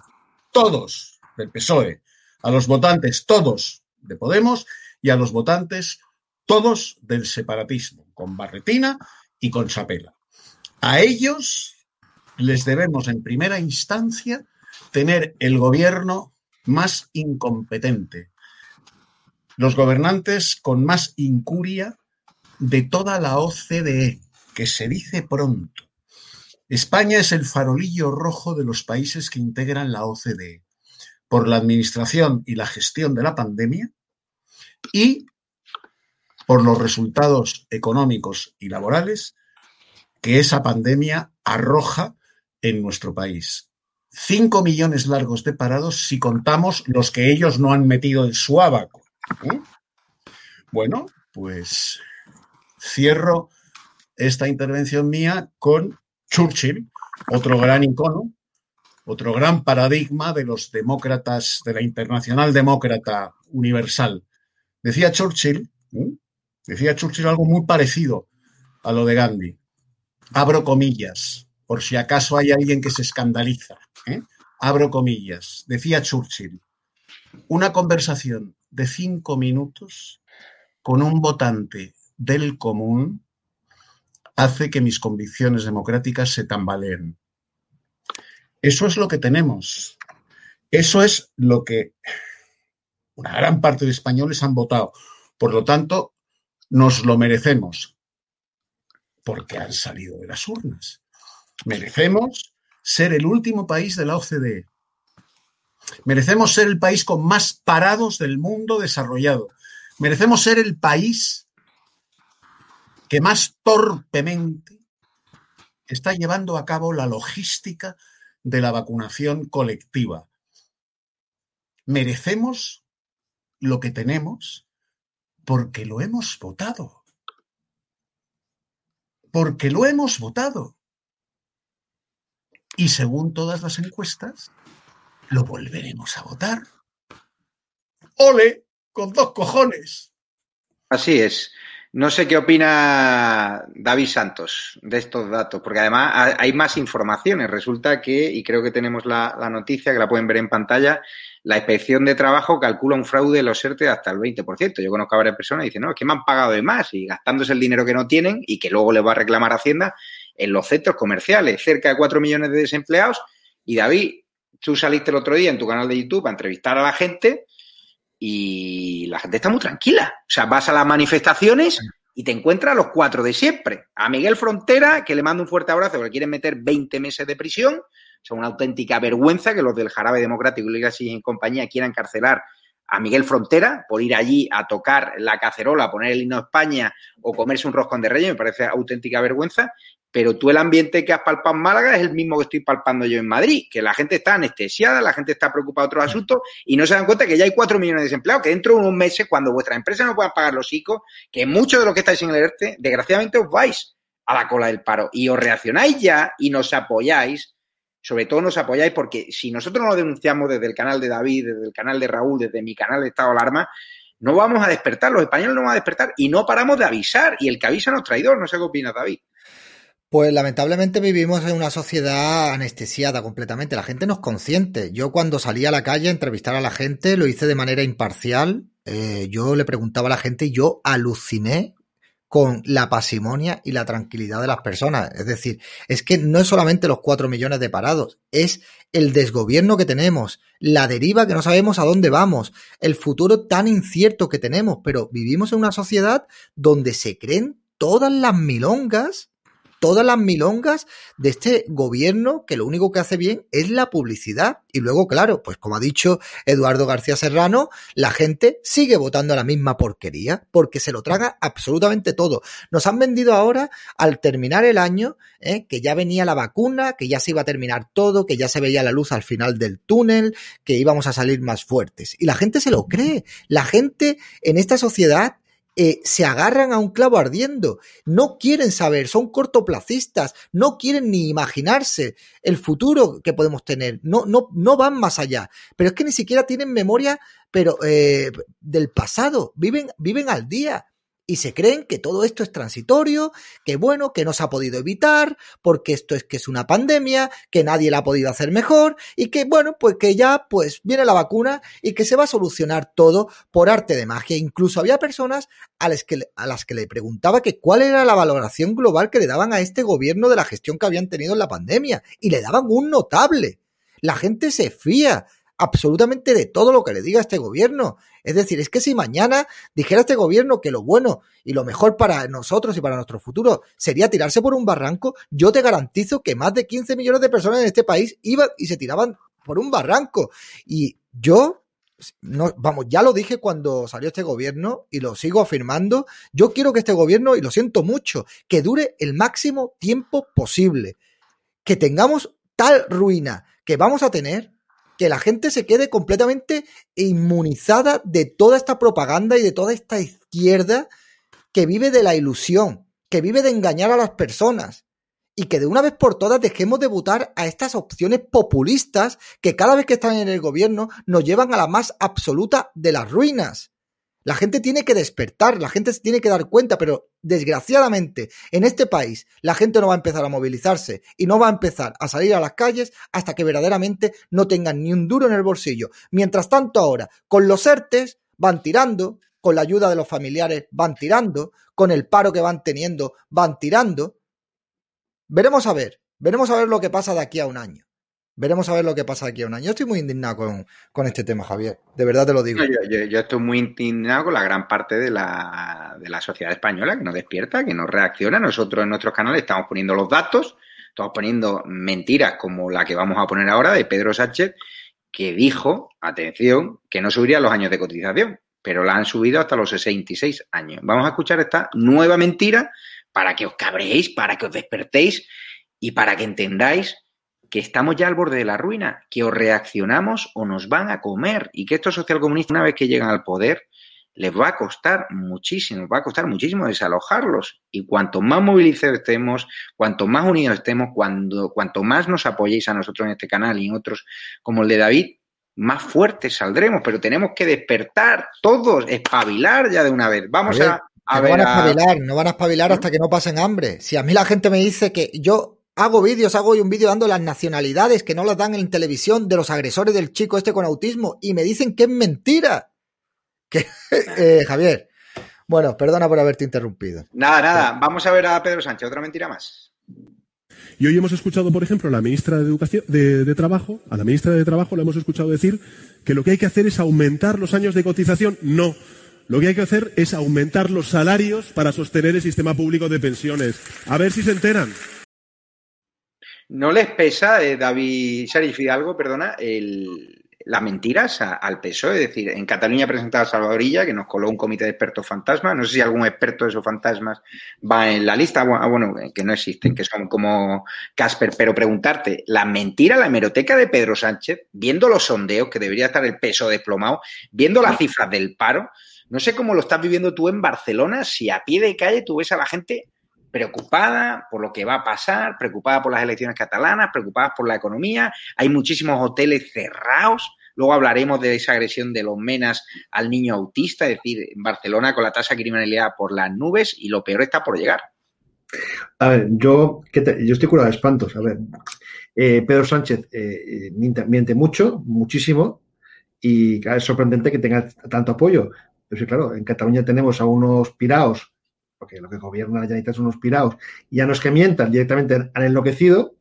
todos del PSOE, a los votantes todos de Podemos y a los votantes todos del separatismo, con Barretina y con Chapela. A ellos les debemos en primera instancia tener el gobierno más incompetente, los gobernantes con más incuria de toda la OCDE, que se dice pronto. España es el farolillo rojo de los países que integran la OCDE por la administración y la gestión de la pandemia y por los resultados económicos y laborales que esa pandemia arroja en nuestro país. Cinco millones largos de parados si contamos los que ellos no han metido en su abaco. ¿eh? Bueno, pues cierro esta intervención mía con Churchill, otro gran icono, otro gran paradigma de los demócratas, de la internacional demócrata universal. Decía Churchill, ¿eh? decía Churchill algo muy parecido a lo de Gandhi. Abro comillas por si acaso hay alguien que se escandaliza. ¿eh? Abro comillas. Decía Churchill, una conversación de cinco minutos con un votante del común hace que mis convicciones democráticas se tambaleen. Eso es lo que tenemos. Eso es lo que una gran parte de españoles han votado. Por lo tanto, nos lo merecemos porque han salido de las urnas. Merecemos ser el último país de la OCDE. Merecemos ser el país con más parados del mundo desarrollado. Merecemos ser el país que más torpemente está llevando a cabo la logística de la vacunación colectiva. Merecemos lo que tenemos porque lo hemos votado. Porque lo hemos votado. Y según todas las encuestas, lo volveremos a votar. ¡Ole! Con dos cojones. Así es. No sé qué opina David Santos de estos datos, porque además hay más informaciones. Resulta que, y creo que tenemos la, noticia, que la pueden ver en pantalla, la inspección de trabajo calcula un fraude de los ERTE hasta el 20%. Yo conozco a varias personas y dicen, no, es que me han pagado de más y gastándose el dinero que no tienen y que luego les va a reclamar Hacienda en los centros comerciales, cerca de 4 millones de desempleados. Y David, tú saliste el otro día en tu canal de YouTube a entrevistar a la gente y la gente está muy tranquila. O sea, vas a las manifestaciones y te encuentras a los cuatro de siempre. A Miguel Frontera, que le mando un fuerte abrazo, que quieren meter 20 meses de prisión. Es una auténtica vergüenza que los del Jarabe Democrático y Legacy en compañía quieran encarcelar a Miguel Frontera por ir allí a tocar la cacerola, poner el himno de España o comerse un roscón de reyes, me parece auténtica vergüenza. Pero tú el ambiente que has palpado en Málaga es el mismo que estoy palpando yo en Madrid, que la gente está anestesiada, la gente está preocupada de otros asuntos y no se dan cuenta que ya hay cuatro millones de desempleados, que dentro de unos meses, cuando vuestra empresa no pueda pagar los ICO, que muchos de los que estáis en el ERTE, desgraciadamente os vais a la cola del paro y os reaccionáis ya y nos apoyáis sobre todo nos apoyáis porque si nosotros no lo denunciamos desde el canal de David, desde el canal de Raúl, desde mi canal de Estado de Alarma, no vamos a despertar, los españoles no van a despertar y no paramos de avisar y el que avisa no es traidor, no sé qué opinas David. Pues lamentablemente vivimos en una sociedad anestesiada completamente. La gente no es consciente. Yo cuando salí a la calle a entrevistar a la gente lo hice de manera imparcial. Eh, yo le preguntaba a la gente y yo aluciné con la pasimonia y la tranquilidad de las personas. Es decir, es que no es solamente los cuatro millones de parados, es el desgobierno que tenemos, la deriva que no sabemos a dónde vamos, el futuro tan incierto que tenemos, pero vivimos en una sociedad donde se creen todas las milongas todas las milongas de este gobierno que lo único que hace bien es la publicidad. Y luego, claro, pues como ha dicho Eduardo García Serrano, la gente sigue votando a la misma porquería porque se lo traga absolutamente todo. Nos han vendido ahora, al terminar el año, ¿eh? que ya venía la vacuna, que ya se iba a terminar todo, que ya se veía la luz al final del túnel, que íbamos a salir más fuertes. Y la gente se lo cree. La gente en esta sociedad eh, se agarran a un clavo ardiendo, no quieren saber, son cortoplacistas, no quieren ni imaginarse el futuro que podemos tener, no, no, no van más allá, pero es que ni siquiera tienen memoria pero eh, del pasado, viven, viven al día y se creen que todo esto es transitorio, que bueno, que no se ha podido evitar, porque esto es que es una pandemia, que nadie la ha podido hacer mejor y que bueno, pues que ya pues viene la vacuna y que se va a solucionar todo por arte de magia. Incluso había personas a las que, a las que le preguntaba que cuál era la valoración global que le daban a este gobierno de la gestión que habían tenido en la pandemia y le daban un notable. La gente se fía absolutamente de todo lo que le diga este gobierno. Es decir, es que si mañana dijera este gobierno que lo bueno y lo mejor para nosotros y para nuestro futuro sería tirarse por un barranco, yo te garantizo que más de 15 millones de personas en este país iban y se tiraban por un barranco. Y yo no, vamos, ya lo dije cuando salió este gobierno y lo sigo afirmando. Yo quiero que este gobierno, y lo siento mucho, que dure el máximo tiempo posible. Que tengamos tal ruina que vamos a tener que la gente se quede completamente inmunizada de toda esta propaganda y de toda esta izquierda que vive de la ilusión, que vive de engañar a las personas y que de una vez por todas dejemos de votar a estas opciones populistas que cada vez que están en el gobierno nos llevan a la más absoluta de las ruinas. La gente tiene que despertar, la gente se tiene que dar cuenta, pero desgraciadamente en este país la gente no va a empezar a movilizarse y no va a empezar a salir a las calles hasta que verdaderamente no tengan ni un duro en el bolsillo. Mientras tanto ahora, con los ERTES van tirando, con la ayuda de los familiares van tirando, con el paro que van teniendo van tirando. Veremos a ver, veremos a ver lo que pasa de aquí a un año. Veremos a ver lo que pasa aquí a un año. Yo estoy muy indignado con, este tema, Javier. De verdad te lo digo. yo, estoy muy indignado con la gran parte de la, de la sociedad española que no despierta, que no reacciona. Nosotros en nuestros canales estamos poniendo los datos, estamos poniendo mentiras como la que vamos a poner ahora de Pedro Sánchez, que dijo, atención, que no subiría los años de cotización, pero la han subido hasta los 66 años. Vamos a escuchar esta nueva mentira para que os cabréis, para que os despertéis y para que entendáis que estamos ya al borde de la ruina, que o reaccionamos o nos van a comer y que estos socialcomunistas una vez que llegan al poder les va a costar muchísimo, va a costar muchísimo desalojarlos. Y cuanto más movilizados estemos, cuanto más unidos estemos, cuando, cuanto más nos apoyéis a nosotros en este canal y en otros como el de David, más fuertes saldremos. Pero tenemos que despertar todos, espabilar ya de una vez. Vamos a, a, ver. No van a espabilar, no van a espabilar hasta que no pasen hambre. Si a mí la gente me dice que yo Hago vídeos, hago hoy un vídeo dando las nacionalidades que no las dan en televisión de los agresores del chico este con autismo y me dicen que es mentira. Que, eh, Javier, bueno, perdona por haberte interrumpido. Nada, nada, vamos a ver a Pedro Sánchez, otra mentira más. Y hoy hemos escuchado, por ejemplo, a la ministra de Educación, de, Trabajo, a la ministra de Trabajo le hemos escuchado decir que lo que hay que hacer es aumentar los años de cotización. No, Lo que hay que hacer es aumentar los salarios para sostener el sistema público de pensiones. A ver si se enteran. ¿No les pesa, eh, David Sari Fidalgo, perdona, el, las mentiras al PSOE? Es decir, en Cataluña ha presentado a Salvadorilla, que nos coló un comité de expertos fantasmas. No sé si algún experto de esos fantasmas va en la lista. Ah, bueno, que no existen, que son como Casper. Pero preguntarte, la mentira, la hemeroteca de Pedro Sánchez, viendo los sondeos, que debería estar el peso desplomado, viendo las cifras del paro, no sé cómo lo estás viviendo tú en Barcelona, si a pie de calle tú ves a la gente preocupada por lo que va a pasar, preocupada por las elecciones catalanas, preocupada por la economía. Hay muchísimos hoteles cerrados. Luego hablaremos de esa agresión de los menas al niño autista, es decir, en Barcelona con la tasa de criminalidad por las nubes y lo peor está por llegar. A ver, yo, ¿qué te- yo estoy curado de espantos. A ver, eh, Pedro Sánchez eh, miente, miente mucho, muchísimo, y claro, es sorprendente que tenga tanto apoyo. Pero sí, claro, en Cataluña tenemos a unos piraos, porque lo que gobierna la Generalitat son unos piraos, y ya no es que mientan, directamente han enloquecido,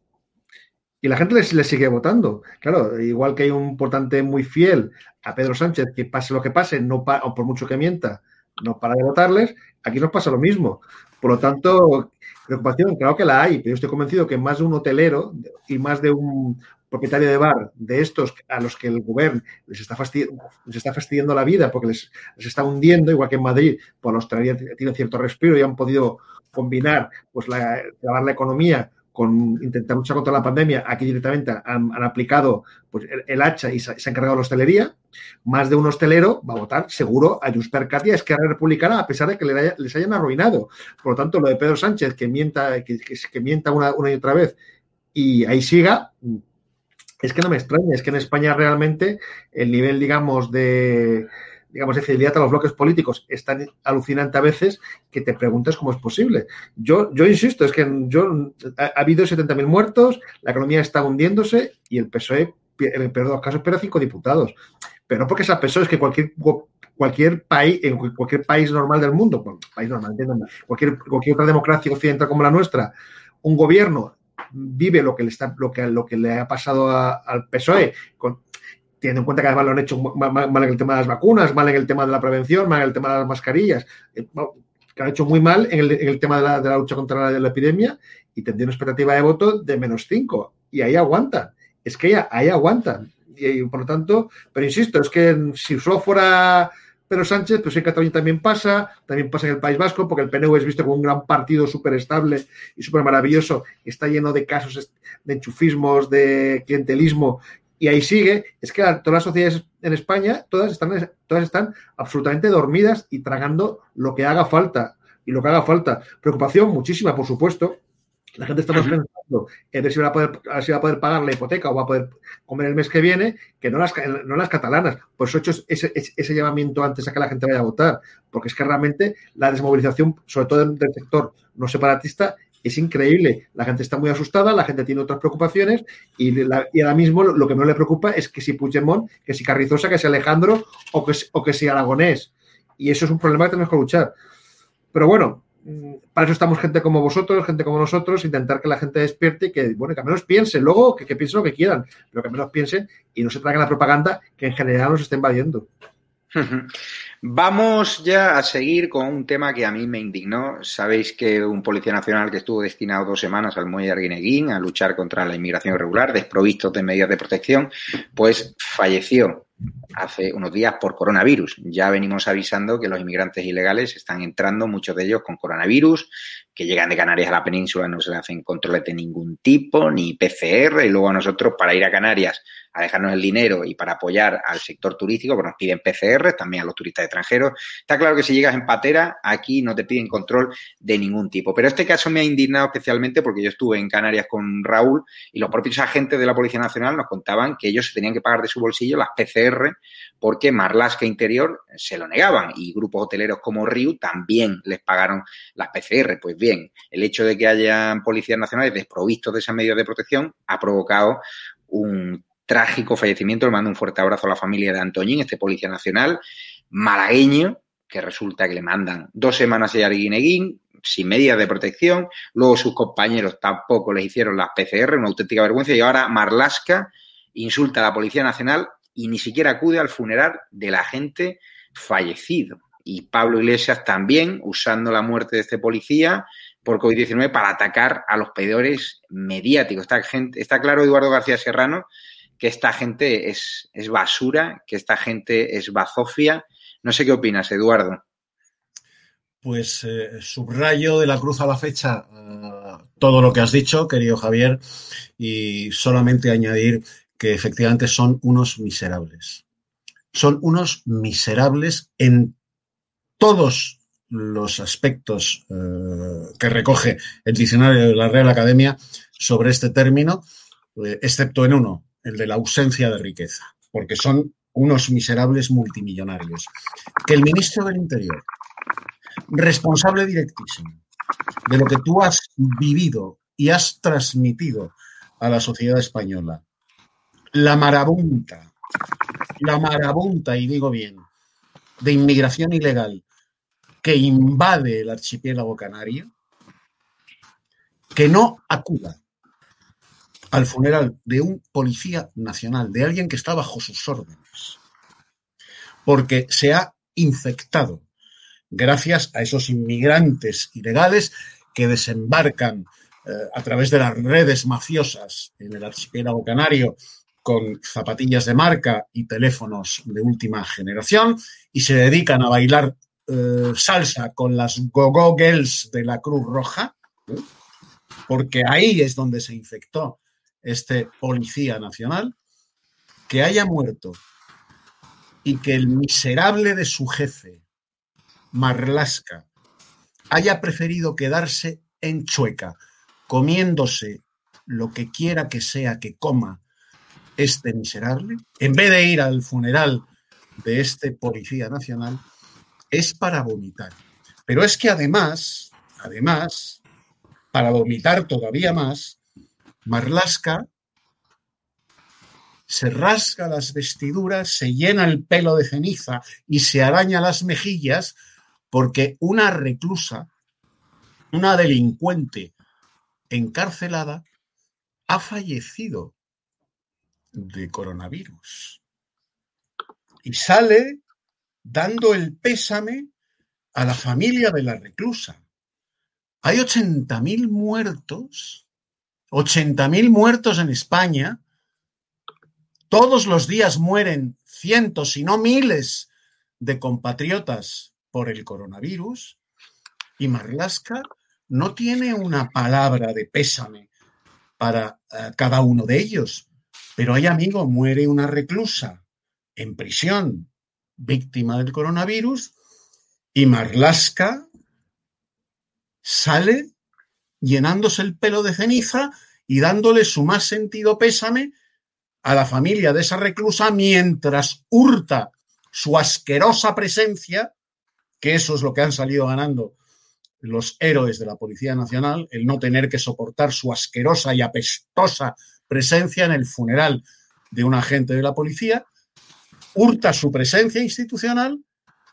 y la gente les, sigue votando. Claro, igual que hay un votante muy fiel a Pedro Sánchez, que pase lo que pase, no o por mucho que mienta, no para de votarles, aquí nos pasa lo mismo. Por lo tanto, preocupación, claro que la hay, pero yo estoy convencido que más de un hotelero y más de un propietario de bar de estos a los que el gobierno les está, fastidi- les está fastidiando la vida porque les, les está hundiendo, igual que en Madrid, por la hostelería tiene cierto respiro y han podido combinar pues la, trabar la economía con intentar luchar contra la pandemia, aquí directamente han, aplicado pues, el, hacha y se, han cargado la hostelería, más de un hostelero va a votar seguro a Junts per Cat y a Esquerra Republicana a pesar de que le les hayan arruinado. Por lo tanto, lo de Pedro Sánchez, que mienta, que, mienta una y otra vez y ahí siga, es que no me extraña, es que en España realmente el nivel, digamos, de digamos, de fidelidad a los bloques políticos es tan alucinante a veces que te preguntas cómo es posible. Yo, yo insisto, es que yo, ha, ha habido 70.000 muertos, la economía está hundiéndose y el PSOE, en el peor de los casos, pierde cinco diputados. Pero no porque sea PSOE, es que cualquier, cualquier país, en cualquier país normal del mundo, país normal, cualquier, cualquier otra democracia occidental como la nuestra, un gobierno vive lo que le, está, lo que, lo que le ha pasado al PSOE, teniendo en cuenta que además lo han hecho mal, mal- en el tema de las vacunas, mal en el tema de la prevención, mal en el tema de las mascarillas, eh, que han hecho muy mal en el, en el tema de la, de la lucha contra la, la epidemia y tendría una expectativa de voto de menos 5. Y ahí aguantan. Es que ya, ahí aguantan. Y, y, por lo tanto, pero insisto, es que si solo fuera Pedro Sánchez, pues en Cataluña también pasa, también pasa en el País Vasco, porque el PNV es visto como un gran partido súper estable y súper maravilloso, está lleno de casos de enchufismos, de clientelismo, y ahí sigue, es que todas las sociedades en España, todas están, todas están absolutamente dormidas y tragando lo que haga falta. Y lo que haga falta. Preocupación muchísima, por supuesto. La gente está más pensando en ver si va, a poder, si va a poder pagar la hipoteca o va a poder comer el mes que viene, que no las, no las catalanas. Por eso he hecho ese, ese, llamamiento antes a que la gente vaya a votar. Porque es que realmente la desmovilización, sobre todo del, sector no separatista, es increíble. La gente está muy asustada, la gente tiene otras preocupaciones y, la- y ahora mismo lo, que no le preocupa es que si Puigdemont, que si Carrizosa, que si Alejandro o que, o que si Aragonés. Y eso es un problema que tenemos que luchar. Pero bueno, para eso estamos gente como vosotros, gente como nosotros, intentar que la gente despierte y que, bueno, que al menos piensen, luego que, piensen lo que quieran, pero que al menos piensen y no se traigan la propaganda que en general nos está invadiendo. Vamos ya a seguir con un tema que a mí me indignó. Sabéis que un policía nacional que estuvo destinado dos semanas al muelle de Arguineguín a luchar contra la inmigración irregular, desprovisto de medidas de protección, pues falleció hace unos días por coronavirus. Ya venimos avisando que los inmigrantes ilegales están entrando, muchos de ellos con coronavirus, que llegan de Canarias a la península, no se le hacen controles de ningún tipo, ni PCR, y luego a nosotros para ir a Canarias a dejarnos el dinero y para apoyar al sector turístico, pues nos piden PCR, también a los turistas extranjeros. Está claro que si llegas en patera, aquí no te piden control de ningún tipo. Pero este caso me ha indignado especialmente porque yo estuve en Canarias con Raúl y los propios agentes de la Policía Nacional nos contaban que ellos se tenían que pagar de su bolsillo las PCR porque Marlasca Interior se lo negaban y grupos hoteleros como Riu también les pagaron las PCR. Pues bien, el hecho de que hayan policías nacionales desprovistos de esas medidas de protección ha provocado un trágico fallecimiento. Le mando un fuerte abrazo a la familia de Antoñín, este policía nacional malagueño, que resulta que le mandan dos semanas a Arguineguín sin medidas de protección. Luego sus compañeros tampoco les hicieron las PCR, una auténtica vergüenza. Y ahora Marlasca insulta a la Policía Nacional y ni siquiera acude al funeral del agente fallecido. y Pablo Iglesias también usando la muerte de este policía por COVID-19 para atacar a los pedidores mediáticos. Está, gente, está claro, Eduardo García Serrano, que esta gente es, basura, que esta gente es bazofia. No sé qué opinas, Eduardo. Pues eh, subrayo de la cruz a la fecha uh, todo lo que has dicho, querido Javier, y solamente añadir que efectivamente son unos miserables. Son unos miserables en todos los aspectos uh, que recoge el diccionario de la Real Academia sobre este término, eh, excepto en uno, el de la ausencia de riqueza, porque son unos miserables multimillonarios. Que el ministro del Interior, responsable directísimo de lo que tú has vivido y has transmitido a la sociedad española, la marabunta, la marabunta, y digo bien, de inmigración ilegal que invade el archipiélago canario, que no acuda al funeral de un policía nacional, de alguien que está bajo sus órdenes, porque se ha infectado gracias a esos inmigrantes ilegales que desembarcan eh, a través de las redes mafiosas en el archipiélago canario con zapatillas de marca y teléfonos de última generación y se dedican a bailar eh, salsa con las go-go girls de la Cruz Roja, ¿eh? porque ahí es donde se infectó este policía nacional, que haya muerto y que el miserable de su jefe, Marlasca, haya preferido quedarse en Chueca, comiéndose lo que quiera que sea que coma este miserable, en vez de ir al funeral de este policía nacional, es para vomitar. Pero es que además, además, para vomitar todavía más, Marlasca se rasga las vestiduras, se llena el pelo de ceniza y se araña las mejillas porque una reclusa, una delincuente encarcelada, ha fallecido de coronavirus. Y sale dando el pésame a la familia de la reclusa. Hay 80.000 muertos 80.000 muertos en España. Todos los días mueren cientos, si no miles, de compatriotas por el coronavirus. Y Marlaska no tiene una palabra de pésame para uh, cada uno de ellos. Pero hay amigo, muere una reclusa en prisión, víctima del coronavirus, y Marlaska sale llenándose el pelo de ceniza y dándole su más sentido pésame a la familia de esa reclusa mientras hurta su asquerosa presencia, que eso es lo que han salido ganando los héroes de la Policía Nacional, el no tener que soportar su asquerosa y apestosa presencia en el funeral de un agente de la policía, hurta su presencia institucional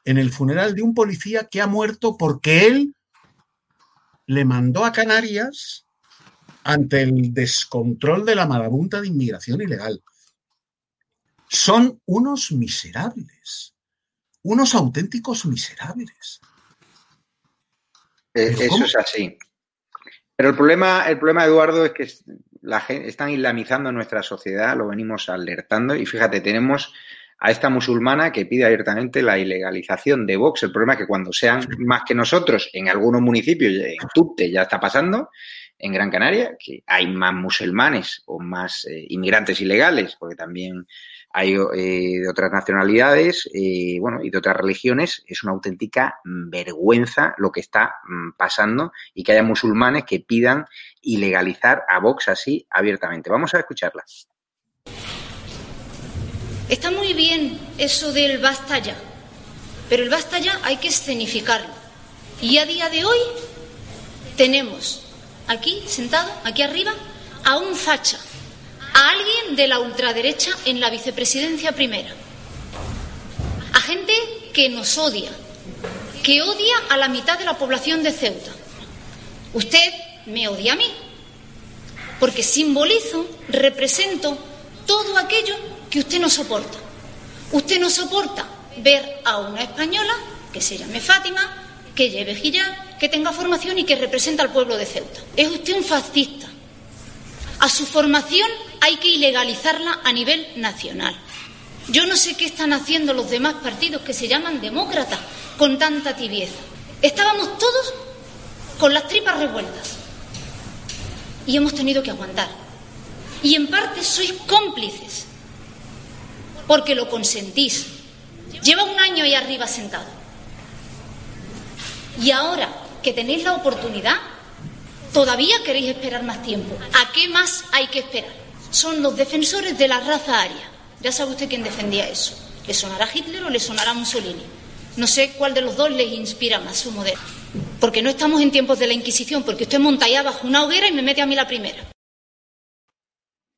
en el funeral de un policía que ha muerto porque él le mandó a Canarias ante el descontrol de la marabunta de inmigración ilegal. Son unos miserables, unos auténticos miserables. Eh, eso es así. Pero el problema, el problema, Eduardo, es que la gente, están islamizando nuestra sociedad, lo venimos alertando, y fíjate, tenemos a esta musulmana que pide abiertamente la ilegalización de Vox. El problema es que cuando sean más que nosotros, en algunos municipios, en Tupte ya está pasando, en Gran Canaria, que hay más musulmanes o más eh, inmigrantes ilegales, porque también hay eh, de otras nacionalidades, eh, bueno, y de otras religiones, es una auténtica vergüenza lo que está mm, pasando y que haya musulmanes que pidan ilegalizar a Vox así abiertamente. Vamos a escucharla. Está muy bien eso del basta ya, pero el basta ya hay que escenificarlo. Y a día de hoy tenemos aquí, sentado, aquí arriba, a un facha, a alguien de la ultraderecha en la vicepresidencia primera, a gente que nos odia, que odia a la mitad de la población de Ceuta. Usted me odia a mí, porque simbolizo, represento todo aquello que usted no soporta. Usted no soporta ver a una española que se llame Fátima, que lleve hijab, que tenga formación y que representa al pueblo de Ceuta. Es usted un fascista. A su formación hay que ilegalizarla a nivel nacional. Yo no sé qué están haciendo los demás partidos que se llaman demócratas con tanta tibieza. Estábamos todos con las tripas revueltas y hemos tenido que aguantar. Y en parte sois cómplices porque lo consentís. Lleva un año ahí arriba sentado. Y ahora que tenéis la oportunidad, todavía queréis esperar más tiempo. ¿A qué más hay que esperar? Son los defensores de la raza aria. Ya sabe usted quién defendía eso. ¿Le sonará Hitler o le sonará Mussolini? No sé cuál de los dos les inspira más su modelo. Porque no estamos en tiempos de la Inquisición, porque usted monta allá bajo una hoguera y me mete a mí la primera.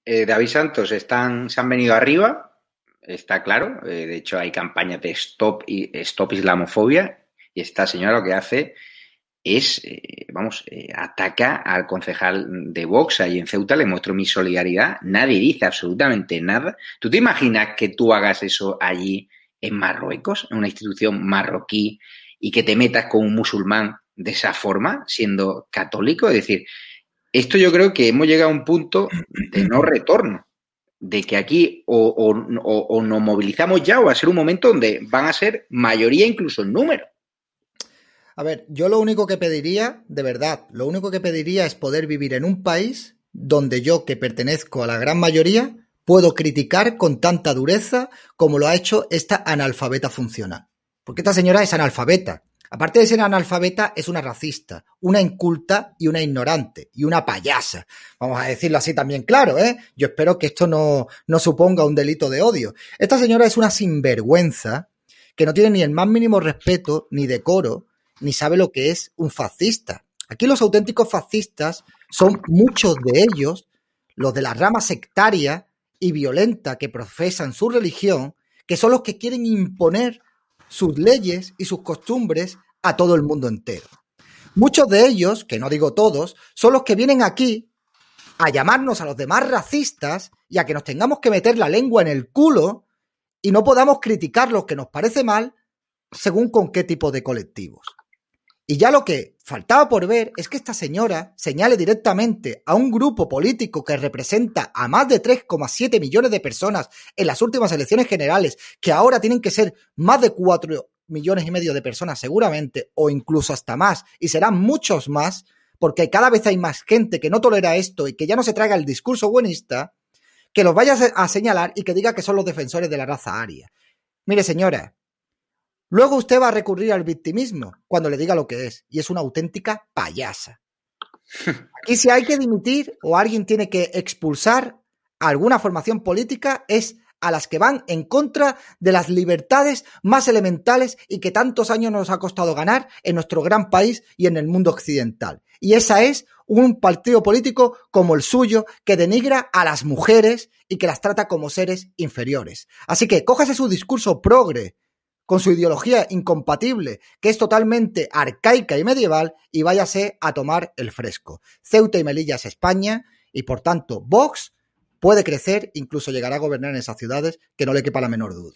Eh, David Santos se han venido arriba, está claro. Eh, de hecho, hay campañas de stop, y, stop islamofobia y esta señora lo que hace es, eh, vamos, eh, ataca al concejal de Vox ahí en Ceuta, le muestro mi solidaridad, nadie dice absolutamente nada. ¿Tú te imaginas que tú hagas eso allí en Marruecos, en una institución marroquí, y que te metas con un musulmán de esa forma, siendo católico? Es decir, esto yo creo que hemos llegado a un punto de no retorno, de que aquí o, o, o, o nos movilizamos ya o va a ser un momento donde van a ser mayoría incluso en número. A ver, yo lo único que pediría, de verdad, lo único que pediría es poder vivir en un país donde yo, que pertenezco a la gran mayoría, puedo criticar con tanta dureza como lo ha hecho esta analfabeta funcional. Porque esta señora es analfabeta. Aparte de ser analfabeta, es una racista, una inculta y una ignorante y una payasa. Vamos a decirlo así también claro, ¿eh? Yo espero que esto no, no suponga un delito de odio. Esta señora es una sinvergüenza que no tiene ni el más mínimo respeto ni decoro ni sabe lo que es un fascista. Aquí los auténticos fascistas son muchos de ellos, los de la rama sectaria y violenta que profesan su religión, que son los que quieren imponer sus leyes y sus costumbres a todo el mundo entero. Muchos de ellos, que no digo todos, son los que vienen aquí a llamarnos a los demás racistas y a que nos tengamos que meter la lengua en el culo y no podamos criticar lo que nos parece mal según con qué tipo de colectivos. Y ya lo que faltaba por ver es que esta señora señale directamente a un grupo político que representa a más de 3,7 millones de personas en las últimas elecciones generales, que ahora tienen que ser más de 4 millones y medio de personas seguramente, o incluso hasta más, y serán muchos más, porque cada vez hay más gente que no tolera esto y que ya no se traga el discurso buenista, que los vaya a señalar y que diga que son los defensores de la raza aria. Mire, señora, Luego usted va a recurrir al victimismo cuando le diga lo que es, y es una auténtica payasa. Aquí si hay que dimitir o alguien tiene que expulsar a alguna formación política es a las que van en contra de las libertades más elementales y que tantos años nos ha costado ganar en nuestro gran país y en el mundo occidental. Y esa es un partido político como el suyo que denigra a las mujeres y que las trata como seres inferiores. Así que cójase su discurso progre con su ideología incompatible, que es totalmente arcaica y medieval, y váyase a tomar el fresco. Ceuta y Melilla es España, y por tanto, Vox puede crecer, incluso llegará a gobernar en esas ciudades, que no le quepa la menor duda.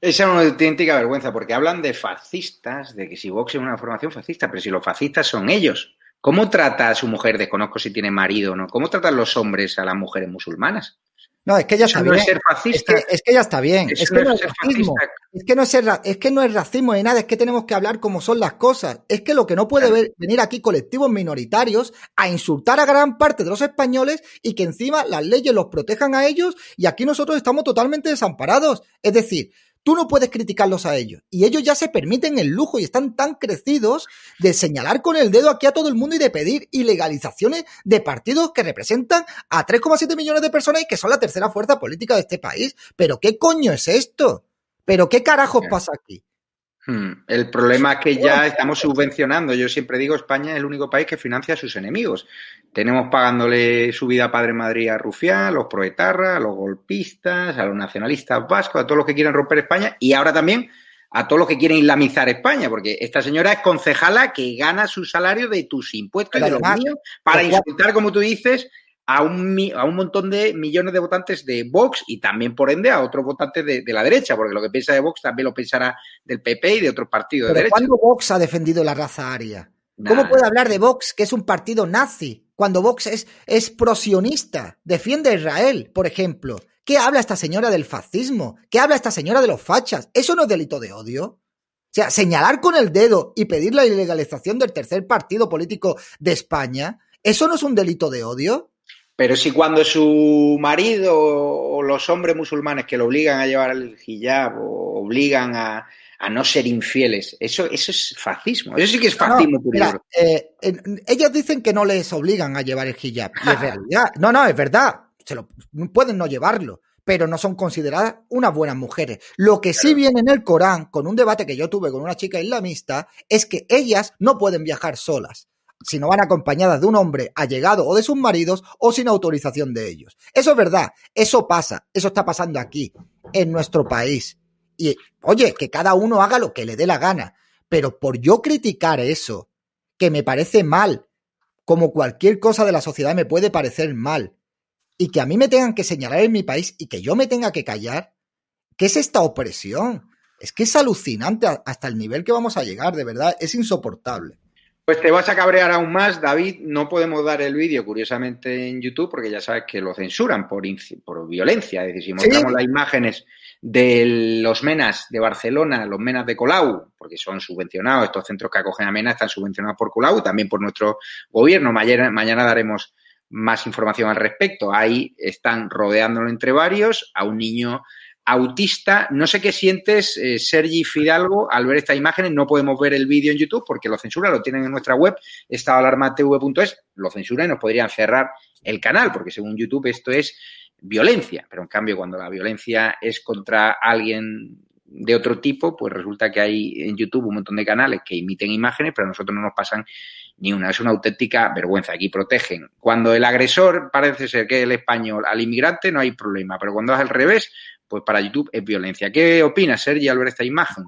Esa es una auténtica vergüenza, porque hablan de fascistas, de que si Vox es una formación fascista, pero si los fascistas son ellos. ¿Cómo trata a su mujer? Desconozco si tiene marido o no. ¿Cómo tratan los hombres a las mujeres musulmanas? No, es que ya está no bien. Es, ser fascista. Es, que, es que ya está bien. Es que no es racismo. Es que no es, ser ra- es que no es racismo ni nada, es que tenemos que hablar como son las cosas. Es que lo que no puede ver- venir aquí colectivos minoritarios a insultar a gran parte de los españoles y que encima las leyes los protejan a ellos y aquí nosotros estamos totalmente desamparados. Es decir, tú no puedes criticarlos a ellos y ellos ya se permiten el lujo y están tan crecidos de señalar con el dedo aquí a todo el mundo y de pedir ilegalizaciones de partidos que representan a 3,7 millones de personas y que son la tercera fuerza política de este país. ¿Pero qué coño es esto? ¿Pero qué carajos pasa aquí? Hmm, El problema es que ya estamos subvencionando. Yo siempre digo, España es el único país que financia a sus enemigos. Tenemos pagándole su vida a Padre Madrid a Rufián, a los proetarras, a los golpistas, a los nacionalistas vascos, a todos los que quieren romper España y ahora también a todos los que quieren islamizar España, porque esta señora es concejala que gana su salario de tus impuestos y de los míos para insultar, como tú dices, a un, a un montón de millones de votantes de Vox y también, por ende, a otros votantes de, la derecha, porque lo que piensa de Vox también lo pensará del PP y de otros partidos de derecha. ¿Cuándo Vox ha defendido la raza aria? ¿Cómo puede hablar de Vox, que es un partido nazi, cuando Vox es, es prosionista, defiende a Israel, por ejemplo? ¿Qué habla esta señora del fascismo? ¿Qué habla esta señora de los fachas? ¿Eso no es delito de odio? O sea, señalar con el dedo y pedir la ilegalización del tercer partido político de España, ¿eso no es un delito de odio? Pero si cuando su marido o los hombres musulmanes que lo obligan a llevar el hijab o obligan a, no ser infieles, eso, eso es fascismo. Eso sí que es fascismo. No, eh, ellos dicen que no les obligan a llevar el hijab. Y es realidad. No, no, es verdad. Se lo, pueden no llevarlo pero no son consideradas unas buenas mujeres. Lo que sí viene en el Corán, con un debate que yo tuve con una chica islamista, es que ellas no pueden viajar solas si no van acompañadas de un hombre allegado o de sus maridos o sin autorización de ellos. Eso es verdad, eso pasa, eso está pasando aquí, en nuestro país. Y oye, que cada uno haga lo que le dé la gana, pero por yo criticar eso, que me parece mal, como cualquier cosa de la sociedad me puede parecer mal, y que a mí me tengan que señalar en mi país y que yo me tenga que callar, ¿qué es esta opresión? Es que es alucinante hasta el nivel que vamos a llegar, de verdad, es insoportable. Pues te vas a cabrear aún más, David. No podemos dar el vídeo, curiosamente, en YouTube, porque ya sabes que lo censuran por, por violencia. Es decir, si mostramos las imágenes de los menas de Barcelona, los menas de Colau, porque son subvencionados, estos centros que acogen a menas están subvencionados por Colau, también por nuestro gobierno. Mañana, mañana daremos más información al respecto. Ahí están rodeándolo entre varios a un niño autista. No sé qué sientes, eh, Sergi Fidalgo, al ver estas imágenes. No podemos ver el vídeo en YouTube porque lo censura, lo tienen en nuestra web, estadoalarmatv.es, lo censura y nos podrían cerrar el canal, porque según YouTube esto es violencia. Pero en cambio, cuando la violencia es contra alguien de otro tipo, pues resulta que hay en YouTube un montón de canales que emiten imágenes, pero a nosotros no nos pasan ni una. Es una auténtica vergüenza. Aquí protegen. Cuando el agresor parece ser que es el español al inmigrante, no hay problema, pero cuando es al revés, pues para YouTube es violencia. ¿Qué opinas, Sergi, al ver esta imagen?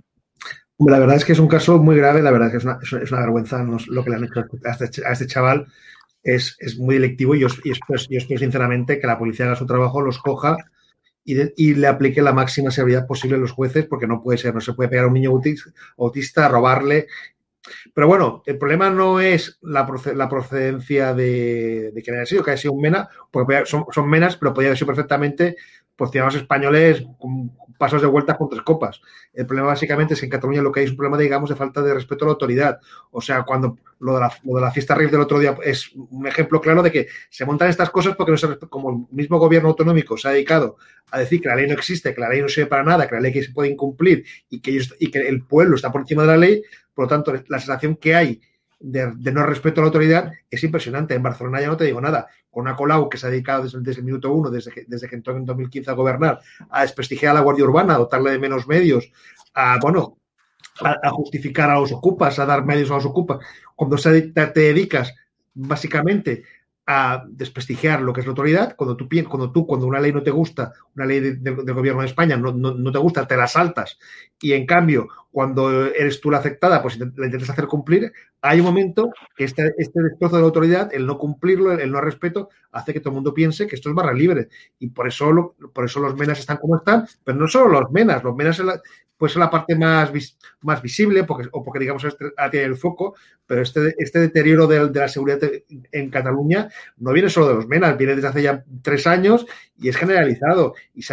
La verdad es que es un caso muy grave, la verdad es que es una, vergüenza lo que le han hecho este a este, chaval. Es, muy delictivo y yo, espero, sinceramente que la policía haga su trabajo, los coja y, le aplique la máxima seguridad posible a los jueces, porque no puede ser, no se puede pegar a un niño autista, robarle. Pero bueno, el problema no es la, procedencia de, que haya sido, que haya sido un mena, porque son, son menas, pero podría haber sido perfectamente pues ciudadanos españoles pasos de vuelta con tres copas. El problema básicamente es que en Cataluña lo que hay es un problema, digamos, de falta de respeto a la autoridad. O sea, cuando lo de la, de la fiesta rave del otro día es un ejemplo claro de que se montan estas cosas porque no se, como el mismo gobierno autonómico se ha dedicado a decir que la ley no existe, que la ley no sirve para nada, que la ley que se puede incumplir y que, y que el pueblo está por encima de la ley, por lo tanto, la sensación que hay de, no respeto a la autoridad es impresionante. En Barcelona ya no te digo nada. Con una Colau que se ha dedicado desde, el minuto uno, desde que, desde que entró en 2015 a gobernar, a desprestigiar a la Guardia Urbana, a dotarle de menos medios, a, bueno, a, justificar a los ocupas, a dar medios a los ocupas. Cuando te dedicas básicamente a desprestigiar lo que es la autoridad. Cuando tú, cuando tú, cuando una ley no te gusta, una ley del gobierno de España no, no, te gusta, te la saltas. Y en cambio, cuando eres tú la afectada, pues la intentas hacer cumplir, hay un momento que este, este destrozo de la autoridad, el no cumplirlo, el, no respeto, hace que todo el mundo piense que esto es barra libre. Y por eso, por eso los menas están como están, pero no solo los menas, los menas pues la parte más, más visible, porque, o porque digamos este, tiene el foco, pero este, este deterioro de, de, la seguridad en Cataluña no viene solo de los menas, viene desde hace ya tres años y es generalizado. Y,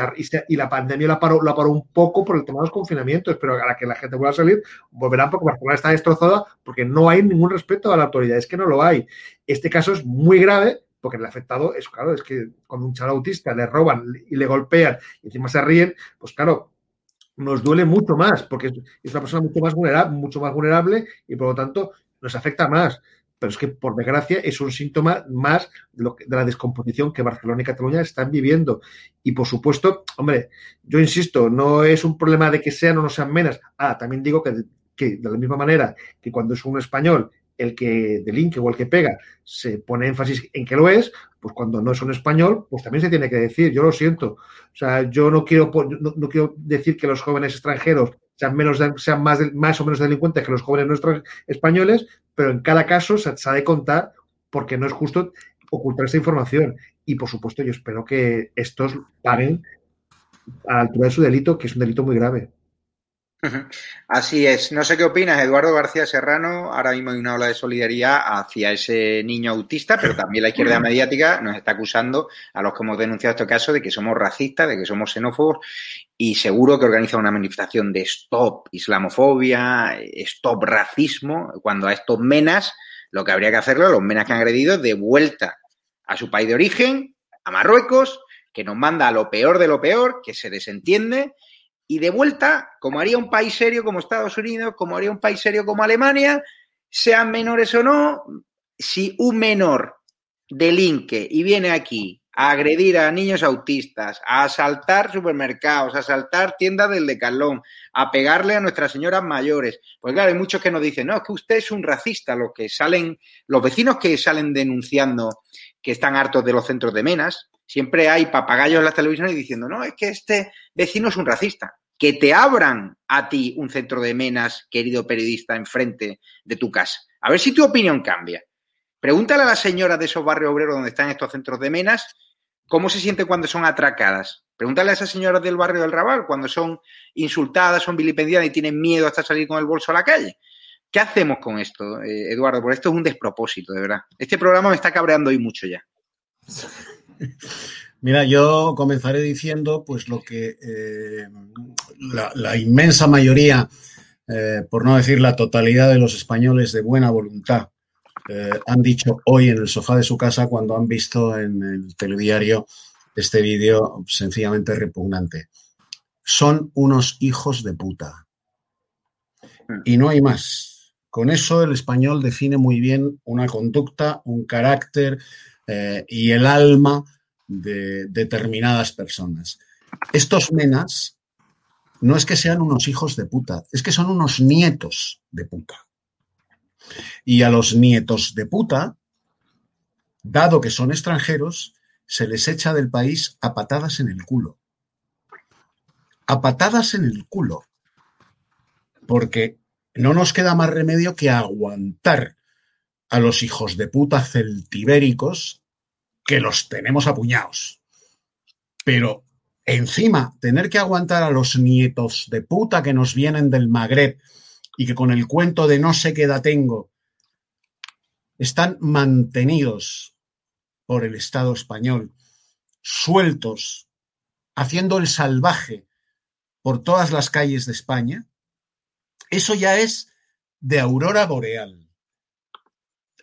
y, la pandemia la paró, la paró un poco por el tema de los confinamientos, pero a la que la gente vuelva a salir, volverán porque Barcelona está destrozada porque no hay ningún respeto a la autoridad, es que no lo hay. Este caso es muy grave porque el afectado es, claro, es que cuando un chaval autista le roban y le golpean y encima se ríen, pues claro, nos duele mucho más, porque es una persona mucho más vulnerable, mucho más vulnerable y por lo tanto nos afecta más. Pero es que, por desgracia, es un síntoma más de, la descomposición que Barcelona y Cataluña están viviendo. Y, por supuesto, hombre, yo insisto, no es un problema de que sean o no sean menos. Ah, también digo que, que de la misma manera que cuando es un español el que delinque o el que pega se pone énfasis en que lo es, pues cuando no es un español, pues también se tiene que decir, yo lo siento. O sea, yo no quiero, no, quiero decir que los jóvenes extranjeros sean, menos, sean más, más o menos delincuentes que los jóvenes nuestros españoles, pero en cada caso se, ha de contar porque no es justo ocultar esta información. y por supuesto yo espero que estos paguen a la altura de su delito, que es un delito muy grave. Así es. No sé qué opinas, Eduardo García Serrano. Ahora mismo hay una ola de solidaridad hacia ese niño autista, pero también la izquierda mediática nos está acusando a los que hemos denunciado este caso de que somos racistas, de que somos xenófobos y seguro que organiza una manifestación de stop islamofobia, stop racismo, cuando a estos menas lo que habría que hacerlo, los menas que han agredido, de vuelta a su país de origen, a Marruecos, que nos manda a lo peor de lo peor, que se desentiende y de vuelta, como haría un país serio como Estados Unidos, como haría un país serio como Alemania, sean menores o no, si un menor delinque y viene aquí a agredir a niños autistas, a asaltar supermercados, a asaltar tiendas del Decalón, a pegarle a nuestras señoras mayores. Pues claro, hay muchos que nos dicen, no, es que usted es un racista, los que salen, los vecinos que salen denunciando que están hartos de los centros de menas, siempre hay papagayos en las televisiones diciendo, no, es que este vecino es un racista. Que te abran a ti un centro de menas, querido periodista, enfrente de tu casa. A ver si tu opinión cambia. Pregúntale a las señoras de esos barrios obreros donde están estos centros de menas cómo se sienten cuando son atracadas. Pregúntale a esas señoras del barrio del Raval cuando son insultadas, son vilipendiadas y tienen miedo hasta salir con el bolso a la calle. ¿Qué hacemos con esto, eh, Eduardo? Porque esto es un despropósito, de verdad. Este programa me está cabreando hoy mucho ya. Mira, yo comenzaré diciendo pues lo que eh, la, inmensa mayoría, eh, por no decir la totalidad de los españoles de buena voluntad, eh, han dicho hoy en el sofá de su casa cuando han visto en el telediario este vídeo sencillamente repugnante. Son unos hijos de puta. Y no hay más. Con eso el español define muy bien una conducta, un carácter, eh, y el alma de determinadas personas. Estos menas no es que sean unos hijos de puta, es que son unos nietos de puta. Y a los nietos de puta, dado que son extranjeros, se les echa del país a patadas en el culo. A patadas en el culo. Porque no nos queda más remedio que aguantar a los hijos de puta celtibéricos que los tenemos apuñados. Pero encima, tener que aguantar a los nietos de puta que nos vienen del Magreb y que con el cuento de no sé qué edad tengo están mantenidos por el Estado español, sueltos, haciendo el salvaje por todas las calles de España, eso ya es de aurora boreal.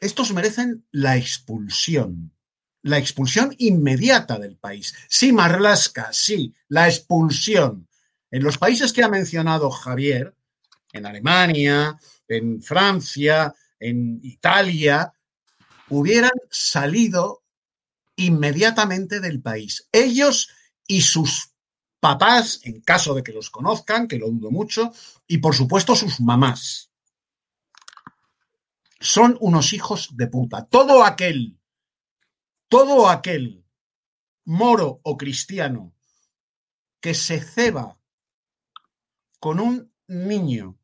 Estos merecen la expulsión, la expulsión inmediata del país. Sí, Marlasca, sí, la expulsión. En los países que ha mencionado Javier, en Alemania, en Francia, en Italia, hubieran salido inmediatamente del país. Ellos y sus papás, en caso de que los conozcan, que lo dudo mucho, y por supuesto sus mamás son unos hijos de puta. Todo aquel, todo aquel moro o cristiano que se ceba con un niño,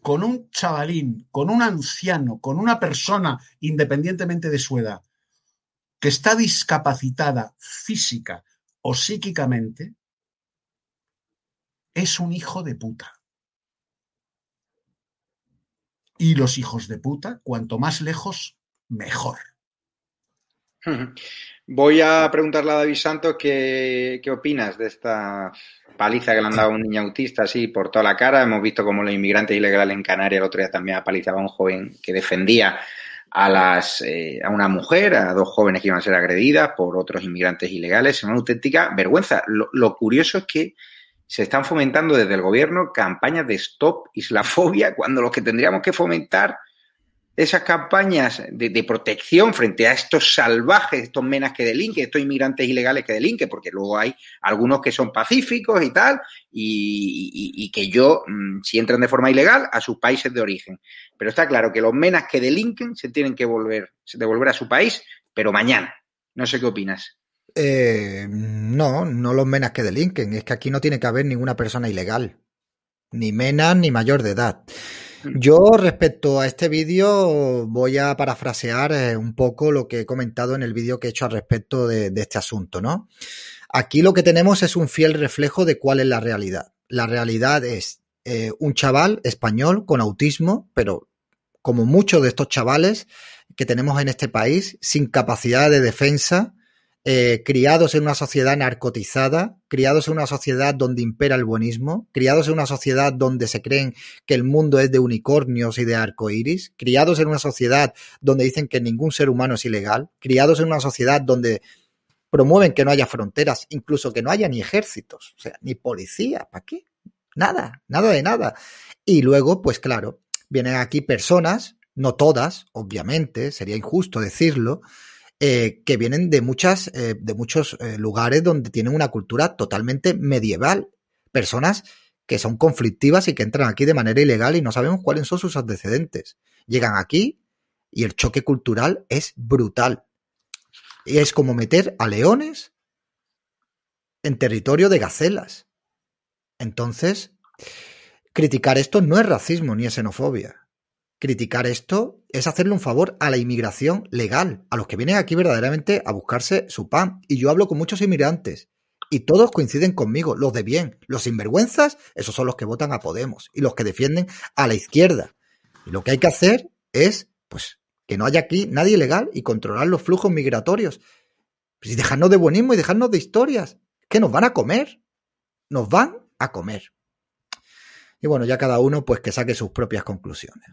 con un chavalín, con un anciano, con una persona, independientemente de su edad, que está discapacitada física o psíquicamente, es un hijo de puta. Y los hijos de puta, cuanto más lejos, mejor. Voy a preguntarle a David Santos qué, opinas de esta paliza que le han dado a un niño autista así por toda la cara. Hemos visto cómo los inmigrantes ilegales en Canarias el otro día también apalizaba a un joven que defendía a las eh, a una mujer, a dos jóvenes que iban a ser agredidas por otros inmigrantes ilegales. Es una auténtica vergüenza. lo curioso es que se están fomentando desde el gobierno campañas de stop islafobia cuando lo que tendríamos que fomentar esas campañas de, protección frente a estos salvajes, estos menas que delinquen, estos inmigrantes ilegales que delinquen, porque luego hay algunos que son pacíficos y tal, y, que yo, mm, si entran de forma ilegal, a sus países de origen. Pero está claro que los menas que delinquen se tienen que volver, devolver a su país, pero mañana. No sé qué opinas. Eh, no, no los menas que delinquen. Es que aquí no tiene que haber ninguna persona ilegal. Ni menas ni mayor de edad. Yo respecto a este vídeo voy a parafrasear eh, un poco lo que he comentado en el vídeo que he hecho al respecto de, de este asunto, ¿no? Aquí lo que tenemos es un fiel reflejo de cuál es la realidad. La realidad es eh, un chaval español con autismo, pero como muchos de estos chavales que tenemos en este país, sin capacidad de defensa, eh, criados en una sociedad narcotizada, criados en una sociedad donde impera el buenismo, criados en una sociedad donde se creen que el mundo es de unicornios y de arcoíris, criados en una sociedad donde dicen que ningún ser humano es ilegal, criados en una sociedad donde promueven que no haya fronteras, incluso que no haya ni ejércitos, o sea, ni policía, ¿para qué? Nada, nada de nada. Y luego, pues claro, vienen aquí personas, no todas, obviamente, sería injusto decirlo, eh, que vienen de muchas, eh, de muchos eh, lugares donde tienen una cultura totalmente medieval. Personas que son conflictivas y que entran aquí de manera ilegal y no sabemos cuáles son sus antecedentes. Llegan aquí y el choque cultural es brutal. Y es como meter a leones en territorio de gacelas. Entonces, criticar esto no es racismo ni es xenofobia criticar esto es hacerle un favor a la inmigración legal, a los que vienen aquí verdaderamente a buscarse su pan. Y yo hablo con muchos inmigrantes y todos coinciden conmigo, los de bien, los sinvergüenzas, esos son los que votan a Podemos y los que defienden a la izquierda. Y lo que hay que hacer es, pues, que no haya aquí nadie ilegal y controlar los flujos migratorios. Pues, y dejarnos de buenismo y dejarnos de historias, que nos van a comer. Nos van a comer. Y bueno, ya cada uno pues que saque sus propias conclusiones.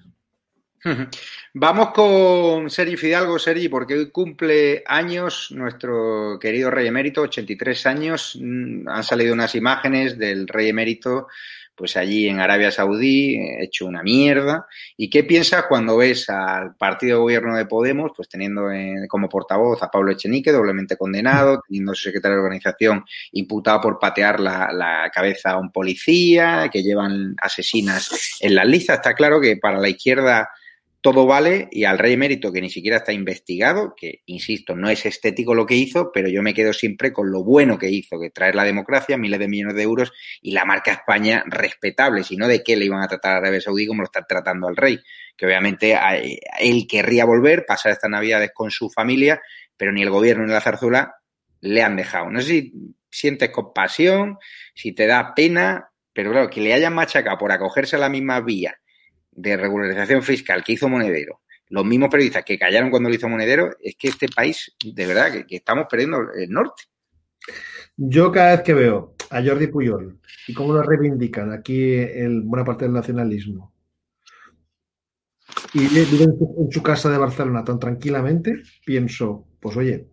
Vamos con Sergi Fidalgo, Sergi, porque hoy cumple años nuestro querido rey emérito, 83 años. Mm, han salido unas imágenes del rey emérito, pues allí en Arabia Saudí, hecho una mierda. ¿Y qué piensas cuando ves al partido de gobierno de Podemos, pues teniendo como portavoz a Pablo Echenique, doblemente condenado, teniendo su secretario de organización imputado por patear la, la cabeza a un policía, que llevan asesinas en la lista? Está claro que para la izquierda todo vale y al rey emérito que ni siquiera está investigado, que insisto, no es estético lo que hizo, pero yo me quedo siempre con lo bueno que hizo, que traer la democracia, miles de millones de euros y la marca España respetable, sino de qué le iban a tratar a Arabia Saudí como lo están tratando al rey, que obviamente él querría volver, pasar estas navidades con su familia, pero ni el gobierno ni la zarzuela le han dejado. No sé si sientes compasión, si te da pena, pero claro, que le hayan machacado por acogerse a la misma vía de regularización fiscal que hizo Monedero, los mismos periodistas que callaron cuando lo hizo Monedero, es que este país, de verdad, que, estamos perdiendo el norte. Yo cada vez que veo a Jordi Puyol y cómo lo reivindican aquí en buena parte del nacionalismo y vive en su casa de Barcelona tan tranquilamente, pienso, pues oye,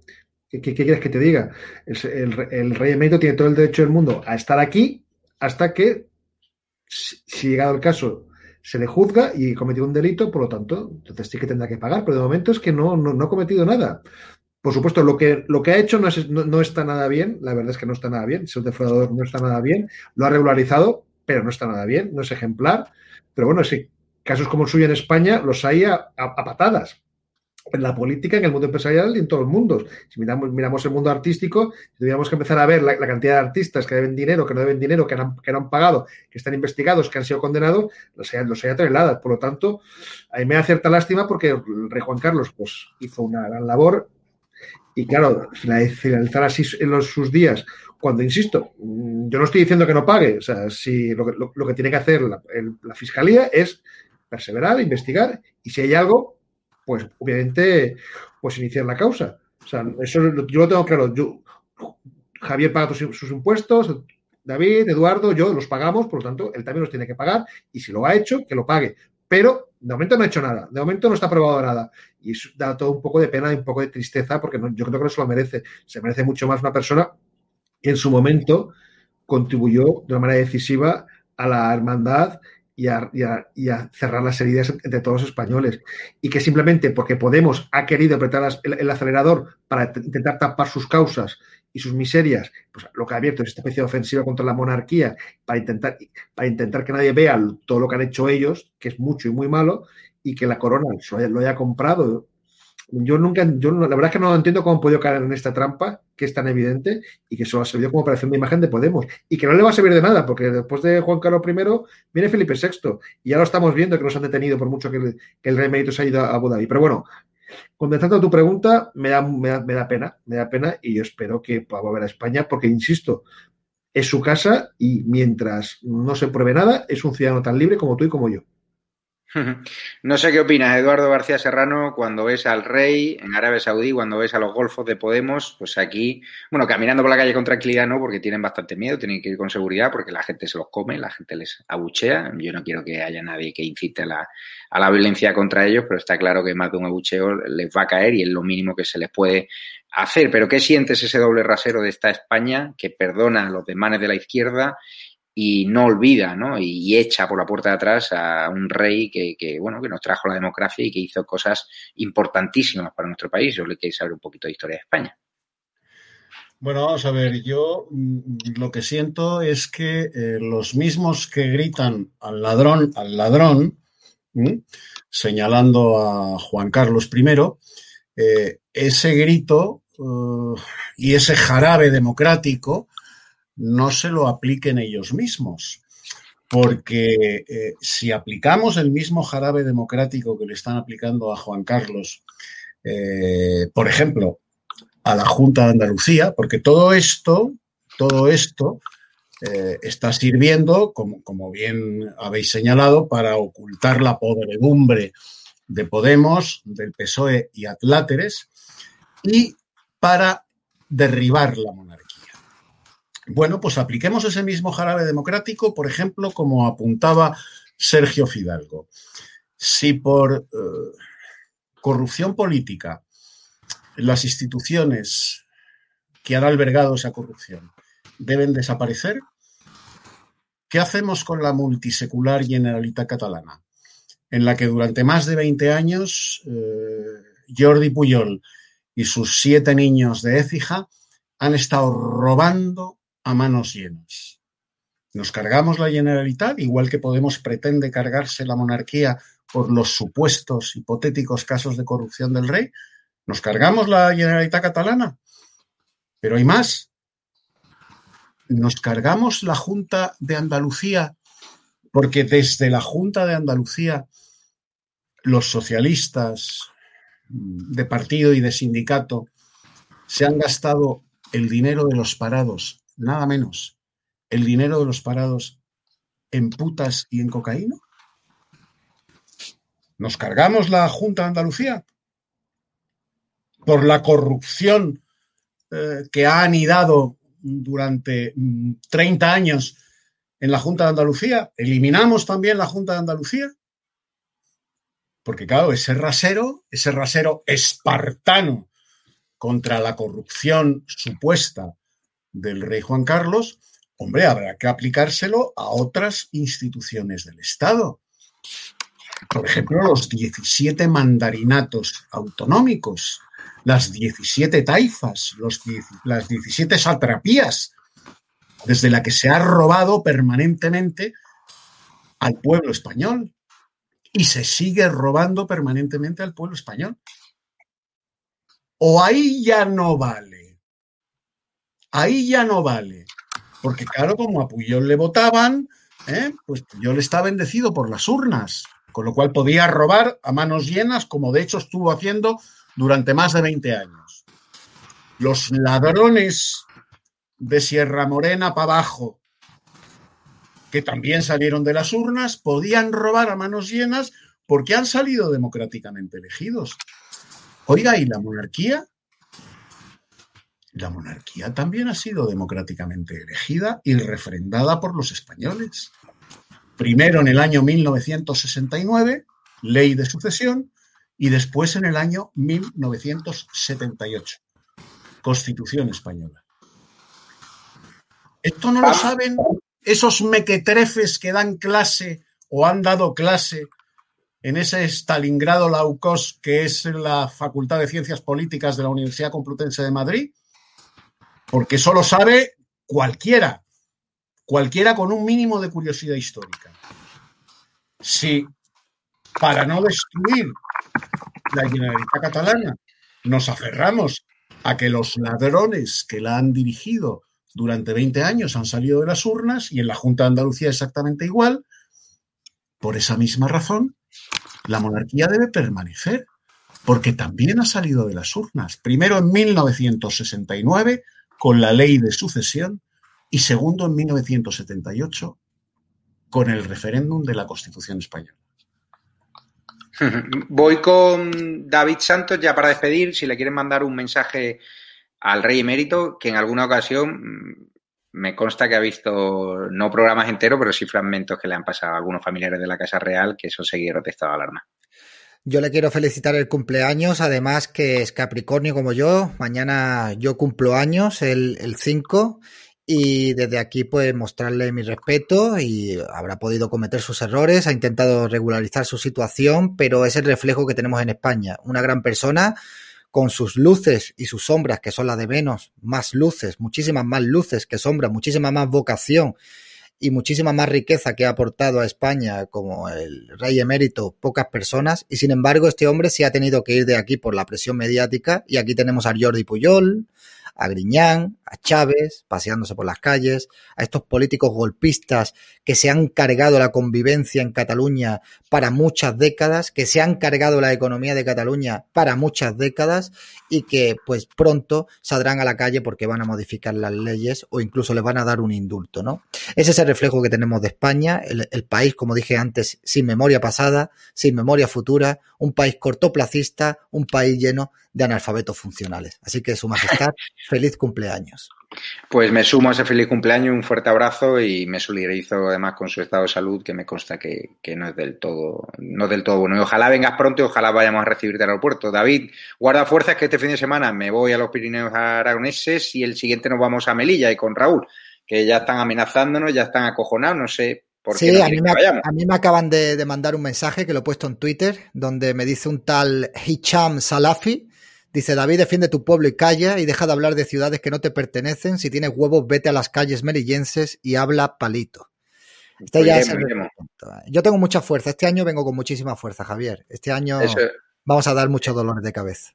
¿qué, quieres que te diga? El, el, rey emérito tiene todo el derecho del mundo a estar aquí hasta que, si llegado el caso, se le juzga y cometió un delito, por lo tanto, entonces sí que tendrá que pagar, pero de momento es que no, no, ha cometido nada. Por supuesto, lo que, lo que ha hecho no, es, no, está nada bien, la verdad es que no está nada bien, ser defraudador no está nada bien, lo ha regularizado, pero no está nada bien, no es ejemplar, pero bueno, sí, casos como el suyo en España los hay a patadas en la política, en el mundo empresarial y en todos los mundos. Si miramos, el mundo artístico, tendríamos que empezar a ver la, cantidad de artistas que deben dinero, que no deben dinero, que no, han, pagado, que están investigados, que han sido condenados, los hay, los toneladas. Por lo tanto, a mí me da cierta lástima porque el rey Juan Carlos pues, hizo una gran labor y claro, finalizar así en sus días, cuando insisto, yo no estoy diciendo que no pague, o sea, si lo, lo, que tiene que hacer la, la fiscalía es perseverar, investigar y si hay algo, pues obviamente, pues iniciar la causa. O sea, eso yo lo tengo claro. Yo, Javier paga sus, impuestos, David, Eduardo, yo los pagamos, por lo tanto, él también los tiene que pagar y si lo ha hecho, que lo pague. Pero de momento no ha hecho nada, de momento no está aprobado nada. Y eso da todo un poco de pena y un poco de tristeza porque yo creo que no se lo merece. Se merece mucho más una persona que en su momento contribuyó de una manera decisiva a la hermandad y a, cerrar las heridas entre todos los españoles. Y que simplemente porque Podemos ha querido apretar el, acelerador para intentar tapar sus causas y sus miserias, pues lo que ha abierto es esta especie de ofensiva contra la monarquía para intentar, para intentar que nadie vea todo lo que han hecho ellos, que es mucho y muy malo, y que la corona lo haya, comprado yo nunca, yo la verdad es que no entiendo cómo han podido caer en esta trampa, que es tan evidente y que solo ha servido como operación de imagen de Podemos. Y que no le va a servir de nada, porque después de Juan Carlos I viene Felipe VI. Y ya lo estamos viendo que nos han detenido por mucho que el, rey Mérito se ha ido a Abu Dhabi. Pero bueno, contestando a tu pregunta, me da, me da, me da pena, me da pena y yo espero que pueda volver a España, porque insisto, es su casa y mientras no se pruebe nada, es un ciudadano tan libre como tú y como yo. No sé qué opinas, Eduardo García Serrano, cuando ves al rey en Arabia Saudí, cuando ves a los golfos de Podemos, pues aquí, bueno, caminando por la calle con tranquilidad no, porque tienen bastante miedo, tienen que ir con seguridad, porque la gente se los come, la gente les abuchea. Yo no quiero que haya nadie que incite a la, a la violencia contra ellos, pero está claro que más de un abucheo les va a caer y es lo mínimo que se les puede hacer. Pero ¿qué sientes ese doble rasero de esta España que perdona los desmanes de la izquierda y no olvida, ¿no? Y, echa por la puerta de atrás a un rey que, que, bueno, que nos trajo la democracia y que hizo cosas importantísimas para nuestro país. Yo le quiero saber un poquito de historia de España. Bueno, vamos a ver, yo mm, lo que siento es que eh, los mismos que gritan al ladrón, al ladrón, señalando a Juan Carlos I, eh, ese grito uh, y ese jarabe democrático no se lo apliquen ellos mismos. Porque eh, si aplicamos el mismo jarabe democrático que le están aplicando a Juan Carlos, eh, por ejemplo, a la Junta de Andalucía, porque todo esto, todo esto eh, está sirviendo, como, como, bien habéis señalado, para ocultar la podredumbre de Podemos, del PSOE y Atláteres, y para derribar la monarquía. Bueno, pues apliquemos ese mismo jarabe democrático, por ejemplo, como apuntaba Sergio Fidalgo. Si por eh, corrupción política las instituciones que han albergado esa corrupción deben desaparecer, ¿qué hacemos con la multisecular Generalitat Catalana? En la que durante más de 20 años eh, Jordi Puyol y sus siete niños de Écija han estado robando a manos llenas. Nos cargamos la Generalitat, igual que Podemos pretende cargarse la monarquía por los supuestos hipotéticos casos de corrupción del rey. Nos cargamos la Generalitat catalana. Pero hay más. Nos cargamos la Junta de Andalucía porque desde la Junta de Andalucía los socialistas de partido y de sindicato se han gastado el dinero de los parados nada menos, el dinero de los parados en putas y en cocaína? ¿Nos cargamos la Junta de Andalucía? Por la corrupción eh, que ha anidado durante 30 mm, años en la Junta de Andalucía. ¿Eliminamos también la Junta de Andalucía? Porque claro, ese rasero, ese rasero espartano contra la corrupción supuesta del rey Juan Carlos, hombre, habrá que aplicárselo a otras instituciones del Estado. Por ejemplo, los 17 mandarinatos autonómicos, las 17 taifas, los, las 17 satrapías, desde la que se ha robado permanentemente al pueblo español y se sigue robando permanentemente al pueblo español. O ahí ya no vale ahí ya no vale. Porque claro, como a Puyol le votaban, ¿eh? pues Puyol está bendecido por las urnas, con lo cual podía robar a manos llenas, como de hecho estuvo haciendo durante más de 20 años. Los ladrones de Sierra Morena para abajo, que también salieron de las urnas, podían robar a manos llenas porque han salido democráticamente elegidos. Oiga, ¿y la monarquía? La monarquía también ha sido democráticamente elegida y refrendada por los españoles. Primero en el año 1969, ley de sucesión, y después en el año 1978, Constitución española. Esto no lo saben esos mequetrefes que dan clase o han dado clase en ese Stalingrado Laucos, que es la Facultad de Ciencias Políticas de la Universidad Complutense de Madrid, porque eso lo sabe cualquiera, cualquiera con un mínimo de curiosidad histórica. Si para no destruir la Generalitat catalana nos aferramos a que los ladrones que la han dirigido durante 20 años han salido de las urnas y en la Junta de Andalucía exactamente igual. Por esa misma razón, la monarquía debe permanecer, porque también ha salido de las urnas. Primero en 1969 con la ley de sucesión y segundo en 1978 con el referéndum de la Constitución española. Voy con David Santos ya para despedir. Si le quieren mandar un mensaje al rey emérito, que en alguna ocasión mm, me consta que ha visto no programas enteros, pero sí fragmentos que le han pasado a algunos familiares de la Casa Real que son seguidores de estado de alarma. Yo le quiero felicitar el cumpleaños, además que es Capricornio como yo. Mañana yo cumplo años, el 5, y desde aquí pues mostrarle mi respeto y habrá podido cometer sus errores, ha intentado regularizar su situación, pero es el reflejo que tenemos en España. Una gran persona con sus luces y sus sombras, que son las de menos, más luces, muchísimas más luces que sombras, muchísima más vocación y muchísima más riqueza que ha aportado a España como el rey emérito, pocas personas, y sin embargo este hombre sí ha tenido que ir de aquí por la presión mediática, y aquí tenemos a Jordi Puyol, a Griñán, a Chávez, paseándose por las calles, a estos políticos golpistas que se han cargado la convivencia en Cataluña para muchas décadas, que se han cargado la economía de Cataluña para muchas décadas y que pues pronto saldrán a la calle porque van a modificar las leyes o incluso les van a dar un indulto, ¿no? Ese es el reflejo que tenemos de España, el, el país, como dije antes, sin memoria pasada, sin memoria futura, un país cortoplacista, un país lleno de analfabetos funcionales. Así que, Su Majestad, feliz cumpleaños. Pues me sumo a ese feliz cumpleaños, un fuerte abrazo y me solidarizo además con su estado de salud, que me consta que, no es del todo, no del todo bueno. Y ojalá vengas pronto y ojalá vayamos a recibirte al aeropuerto. David, guarda fuerzas que este fin de semana me voy a los Pirineos Aragoneses y el siguiente nos vamos a Melilla y con Raúl, que ya están amenazándonos, ya están acojonados, no sé por qué. Sí, a, mí me, a mí me acaban de, de mandar un mensaje que lo he puesto en Twitter, donde me dice un tal Hicham Salafi, Dice, David, defiende tu pueblo y calla y deja de hablar de ciudades que no te pertenecen. Si tienes huevos, vete a las calles melillenses y habla palito. Este ya Yo tengo mucha fuerza. Este año vengo con muchísima fuerza, Javier. Este año vamos a dar muchos dolores de cabeza.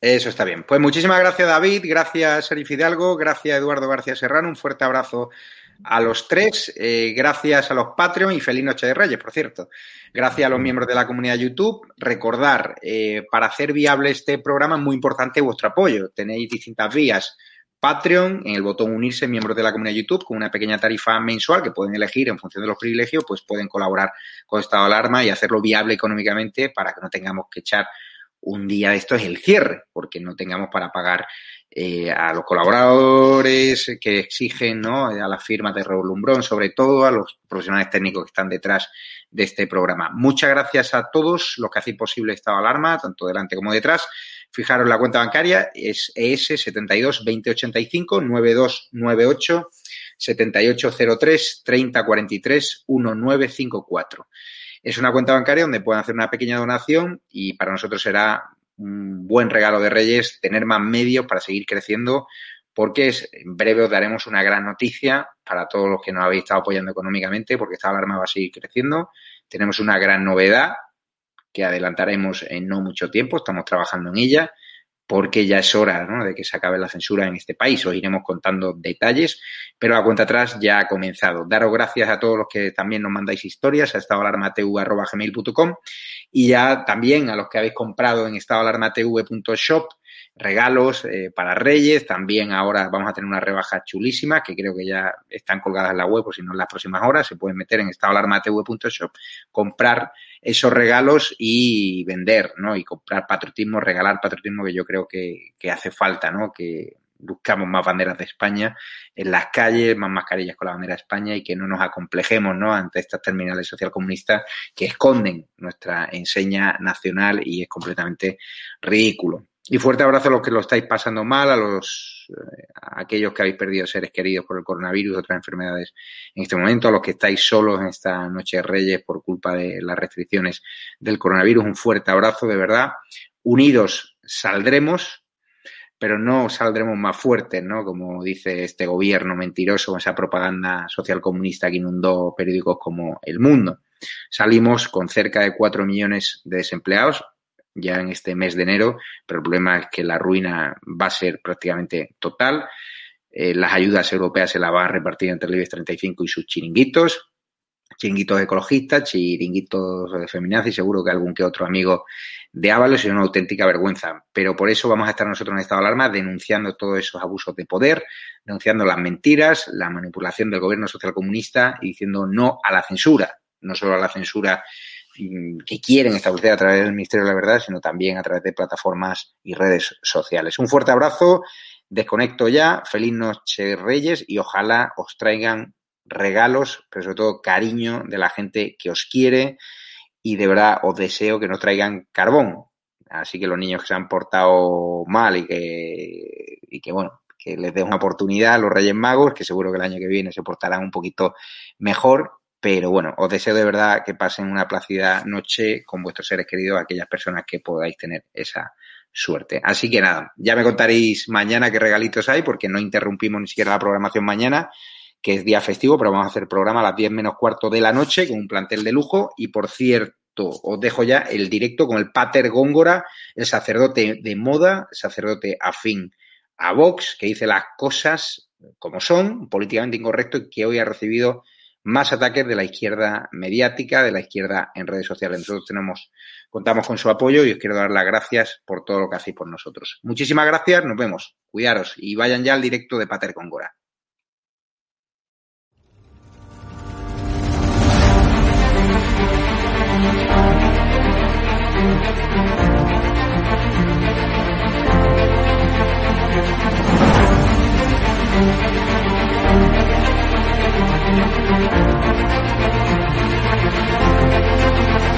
Eso está bien. Pues muchísimas gracias, David. Gracias, Serif Hidalgo. Gracias, Eduardo García Serrano. Un fuerte abrazo a los tres. Eh, gracias a los Patreon y feliz Noche de Reyes, por cierto. Gracias a los miembros de la comunidad YouTube. Recordar, eh, para hacer viable este programa es muy importante vuestro apoyo. Tenéis distintas vías. Patreon, en el botón unirse, miembros de la comunidad YouTube, con una pequeña tarifa mensual que pueden elegir en función de los privilegios, pues pueden colaborar con Estado de Alarma y hacerlo viable económicamente para que no tengamos que echar un día de esto es el cierre, porque no tengamos para pagar eh, a los colaboradores que exigen, ¿no? A las firmas de Raúl Lumbrón, sobre todo, a los profesionales técnicos que están detrás de este programa. Muchas gracias a todos los que hacéis posible esta alarma, tanto delante como detrás. Fijaros la cuenta bancaria, es ES72-2085-9298-7803-3043-1954. Es una cuenta bancaria donde pueden hacer una pequeña donación y para nosotros será un buen regalo de Reyes tener más medios para seguir creciendo porque en breve os daremos una gran noticia para todos los que nos habéis estado apoyando económicamente porque esta alarma va a seguir creciendo. Tenemos una gran novedad que adelantaremos en no mucho tiempo, estamos trabajando en ella porque ya es hora de que se acabe la censura en este país. Os iremos contando detalles, pero la cuenta atrás ya ha comenzado. Daros gracias a todos los que también nos mandáis historias a estadoalarmatv.com y ya también a los que habéis comprado en estadoalarmatv.shop regalos eh, para Reyes. También ahora vamos a tener una rebaja chulísima que creo que ya están colgadas en la web o si no en las próximas horas. Se pueden meter en estadoalarmatv.shop, comprar esos regalos y vender, ¿no? Y comprar patriotismo, regalar patriotismo que yo creo que, que hace falta, ¿no? Que buscamos más banderas de España en las calles, más mascarillas con la bandera de España y que no nos acomplejemos ¿no? ante estas terminales socialcomunistas que esconden nuestra enseña nacional y es completamente ridículo. Y fuerte abrazo a los que lo estáis pasando mal, a los eh, aquellos que habéis perdido seres queridos por el coronavirus, otras enfermedades en este momento, a los que estáis solos en esta noche de Reyes por culpa de las restricciones del coronavirus. Un fuerte abrazo, de verdad. Unidos saldremos, pero no saldremos más fuertes, ¿no? Como dice este gobierno mentiroso esa propaganda social comunista que inundó periódicos como El Mundo. Salimos con cerca de cuatro millones de desempleados, ya en este mes de enero, pero el problema es que la ruina va a ser prácticamente total. Eh, las ayudas europeas se las van a repartir entre el IBEX 35 y sus chiringuitos, chiringuitos ecologistas, chiringuitos de y seguro que algún que otro amigo de Ábalos es una auténtica vergüenza. Pero por eso vamos a estar nosotros en estado de alarma denunciando todos esos abusos de poder, denunciando las mentiras, la manipulación del gobierno socialcomunista y diciendo no a la censura, no solo a la censura que quieren establecer a través del Ministerio de la Verdad, sino también a través de plataformas y redes sociales. Un fuerte abrazo, desconecto ya, feliz noche Reyes y ojalá os traigan regalos, pero sobre todo cariño de la gente que os quiere y de verdad os deseo que no traigan carbón. Así que los niños que se han portado mal y que, y que bueno, que les den una oportunidad a los Reyes Magos, que seguro que el año que viene se portarán un poquito mejor. Pero bueno, os deseo de verdad que pasen una plácida noche con vuestros seres queridos, aquellas personas que podáis tener esa suerte. Así que nada, ya me contaréis mañana qué regalitos hay, porque no interrumpimos ni siquiera la programación mañana que es día festivo, pero vamos a hacer programa a las 10 menos cuarto de la noche con un plantel de lujo. Y por cierto, os dejo ya el directo con el Pater Góngora, el sacerdote de moda, sacerdote afín a Vox, que dice las cosas como son, políticamente incorrecto, y que hoy ha recibido más ataques de la izquierda mediática, de la izquierda en redes sociales. Nosotros tenemos, contamos con su apoyo y os quiero dar las gracias por todo lo que hacéis por nosotros. Muchísimas gracias, nos vemos, cuidaros y vayan ya al directo de Pater Góngora.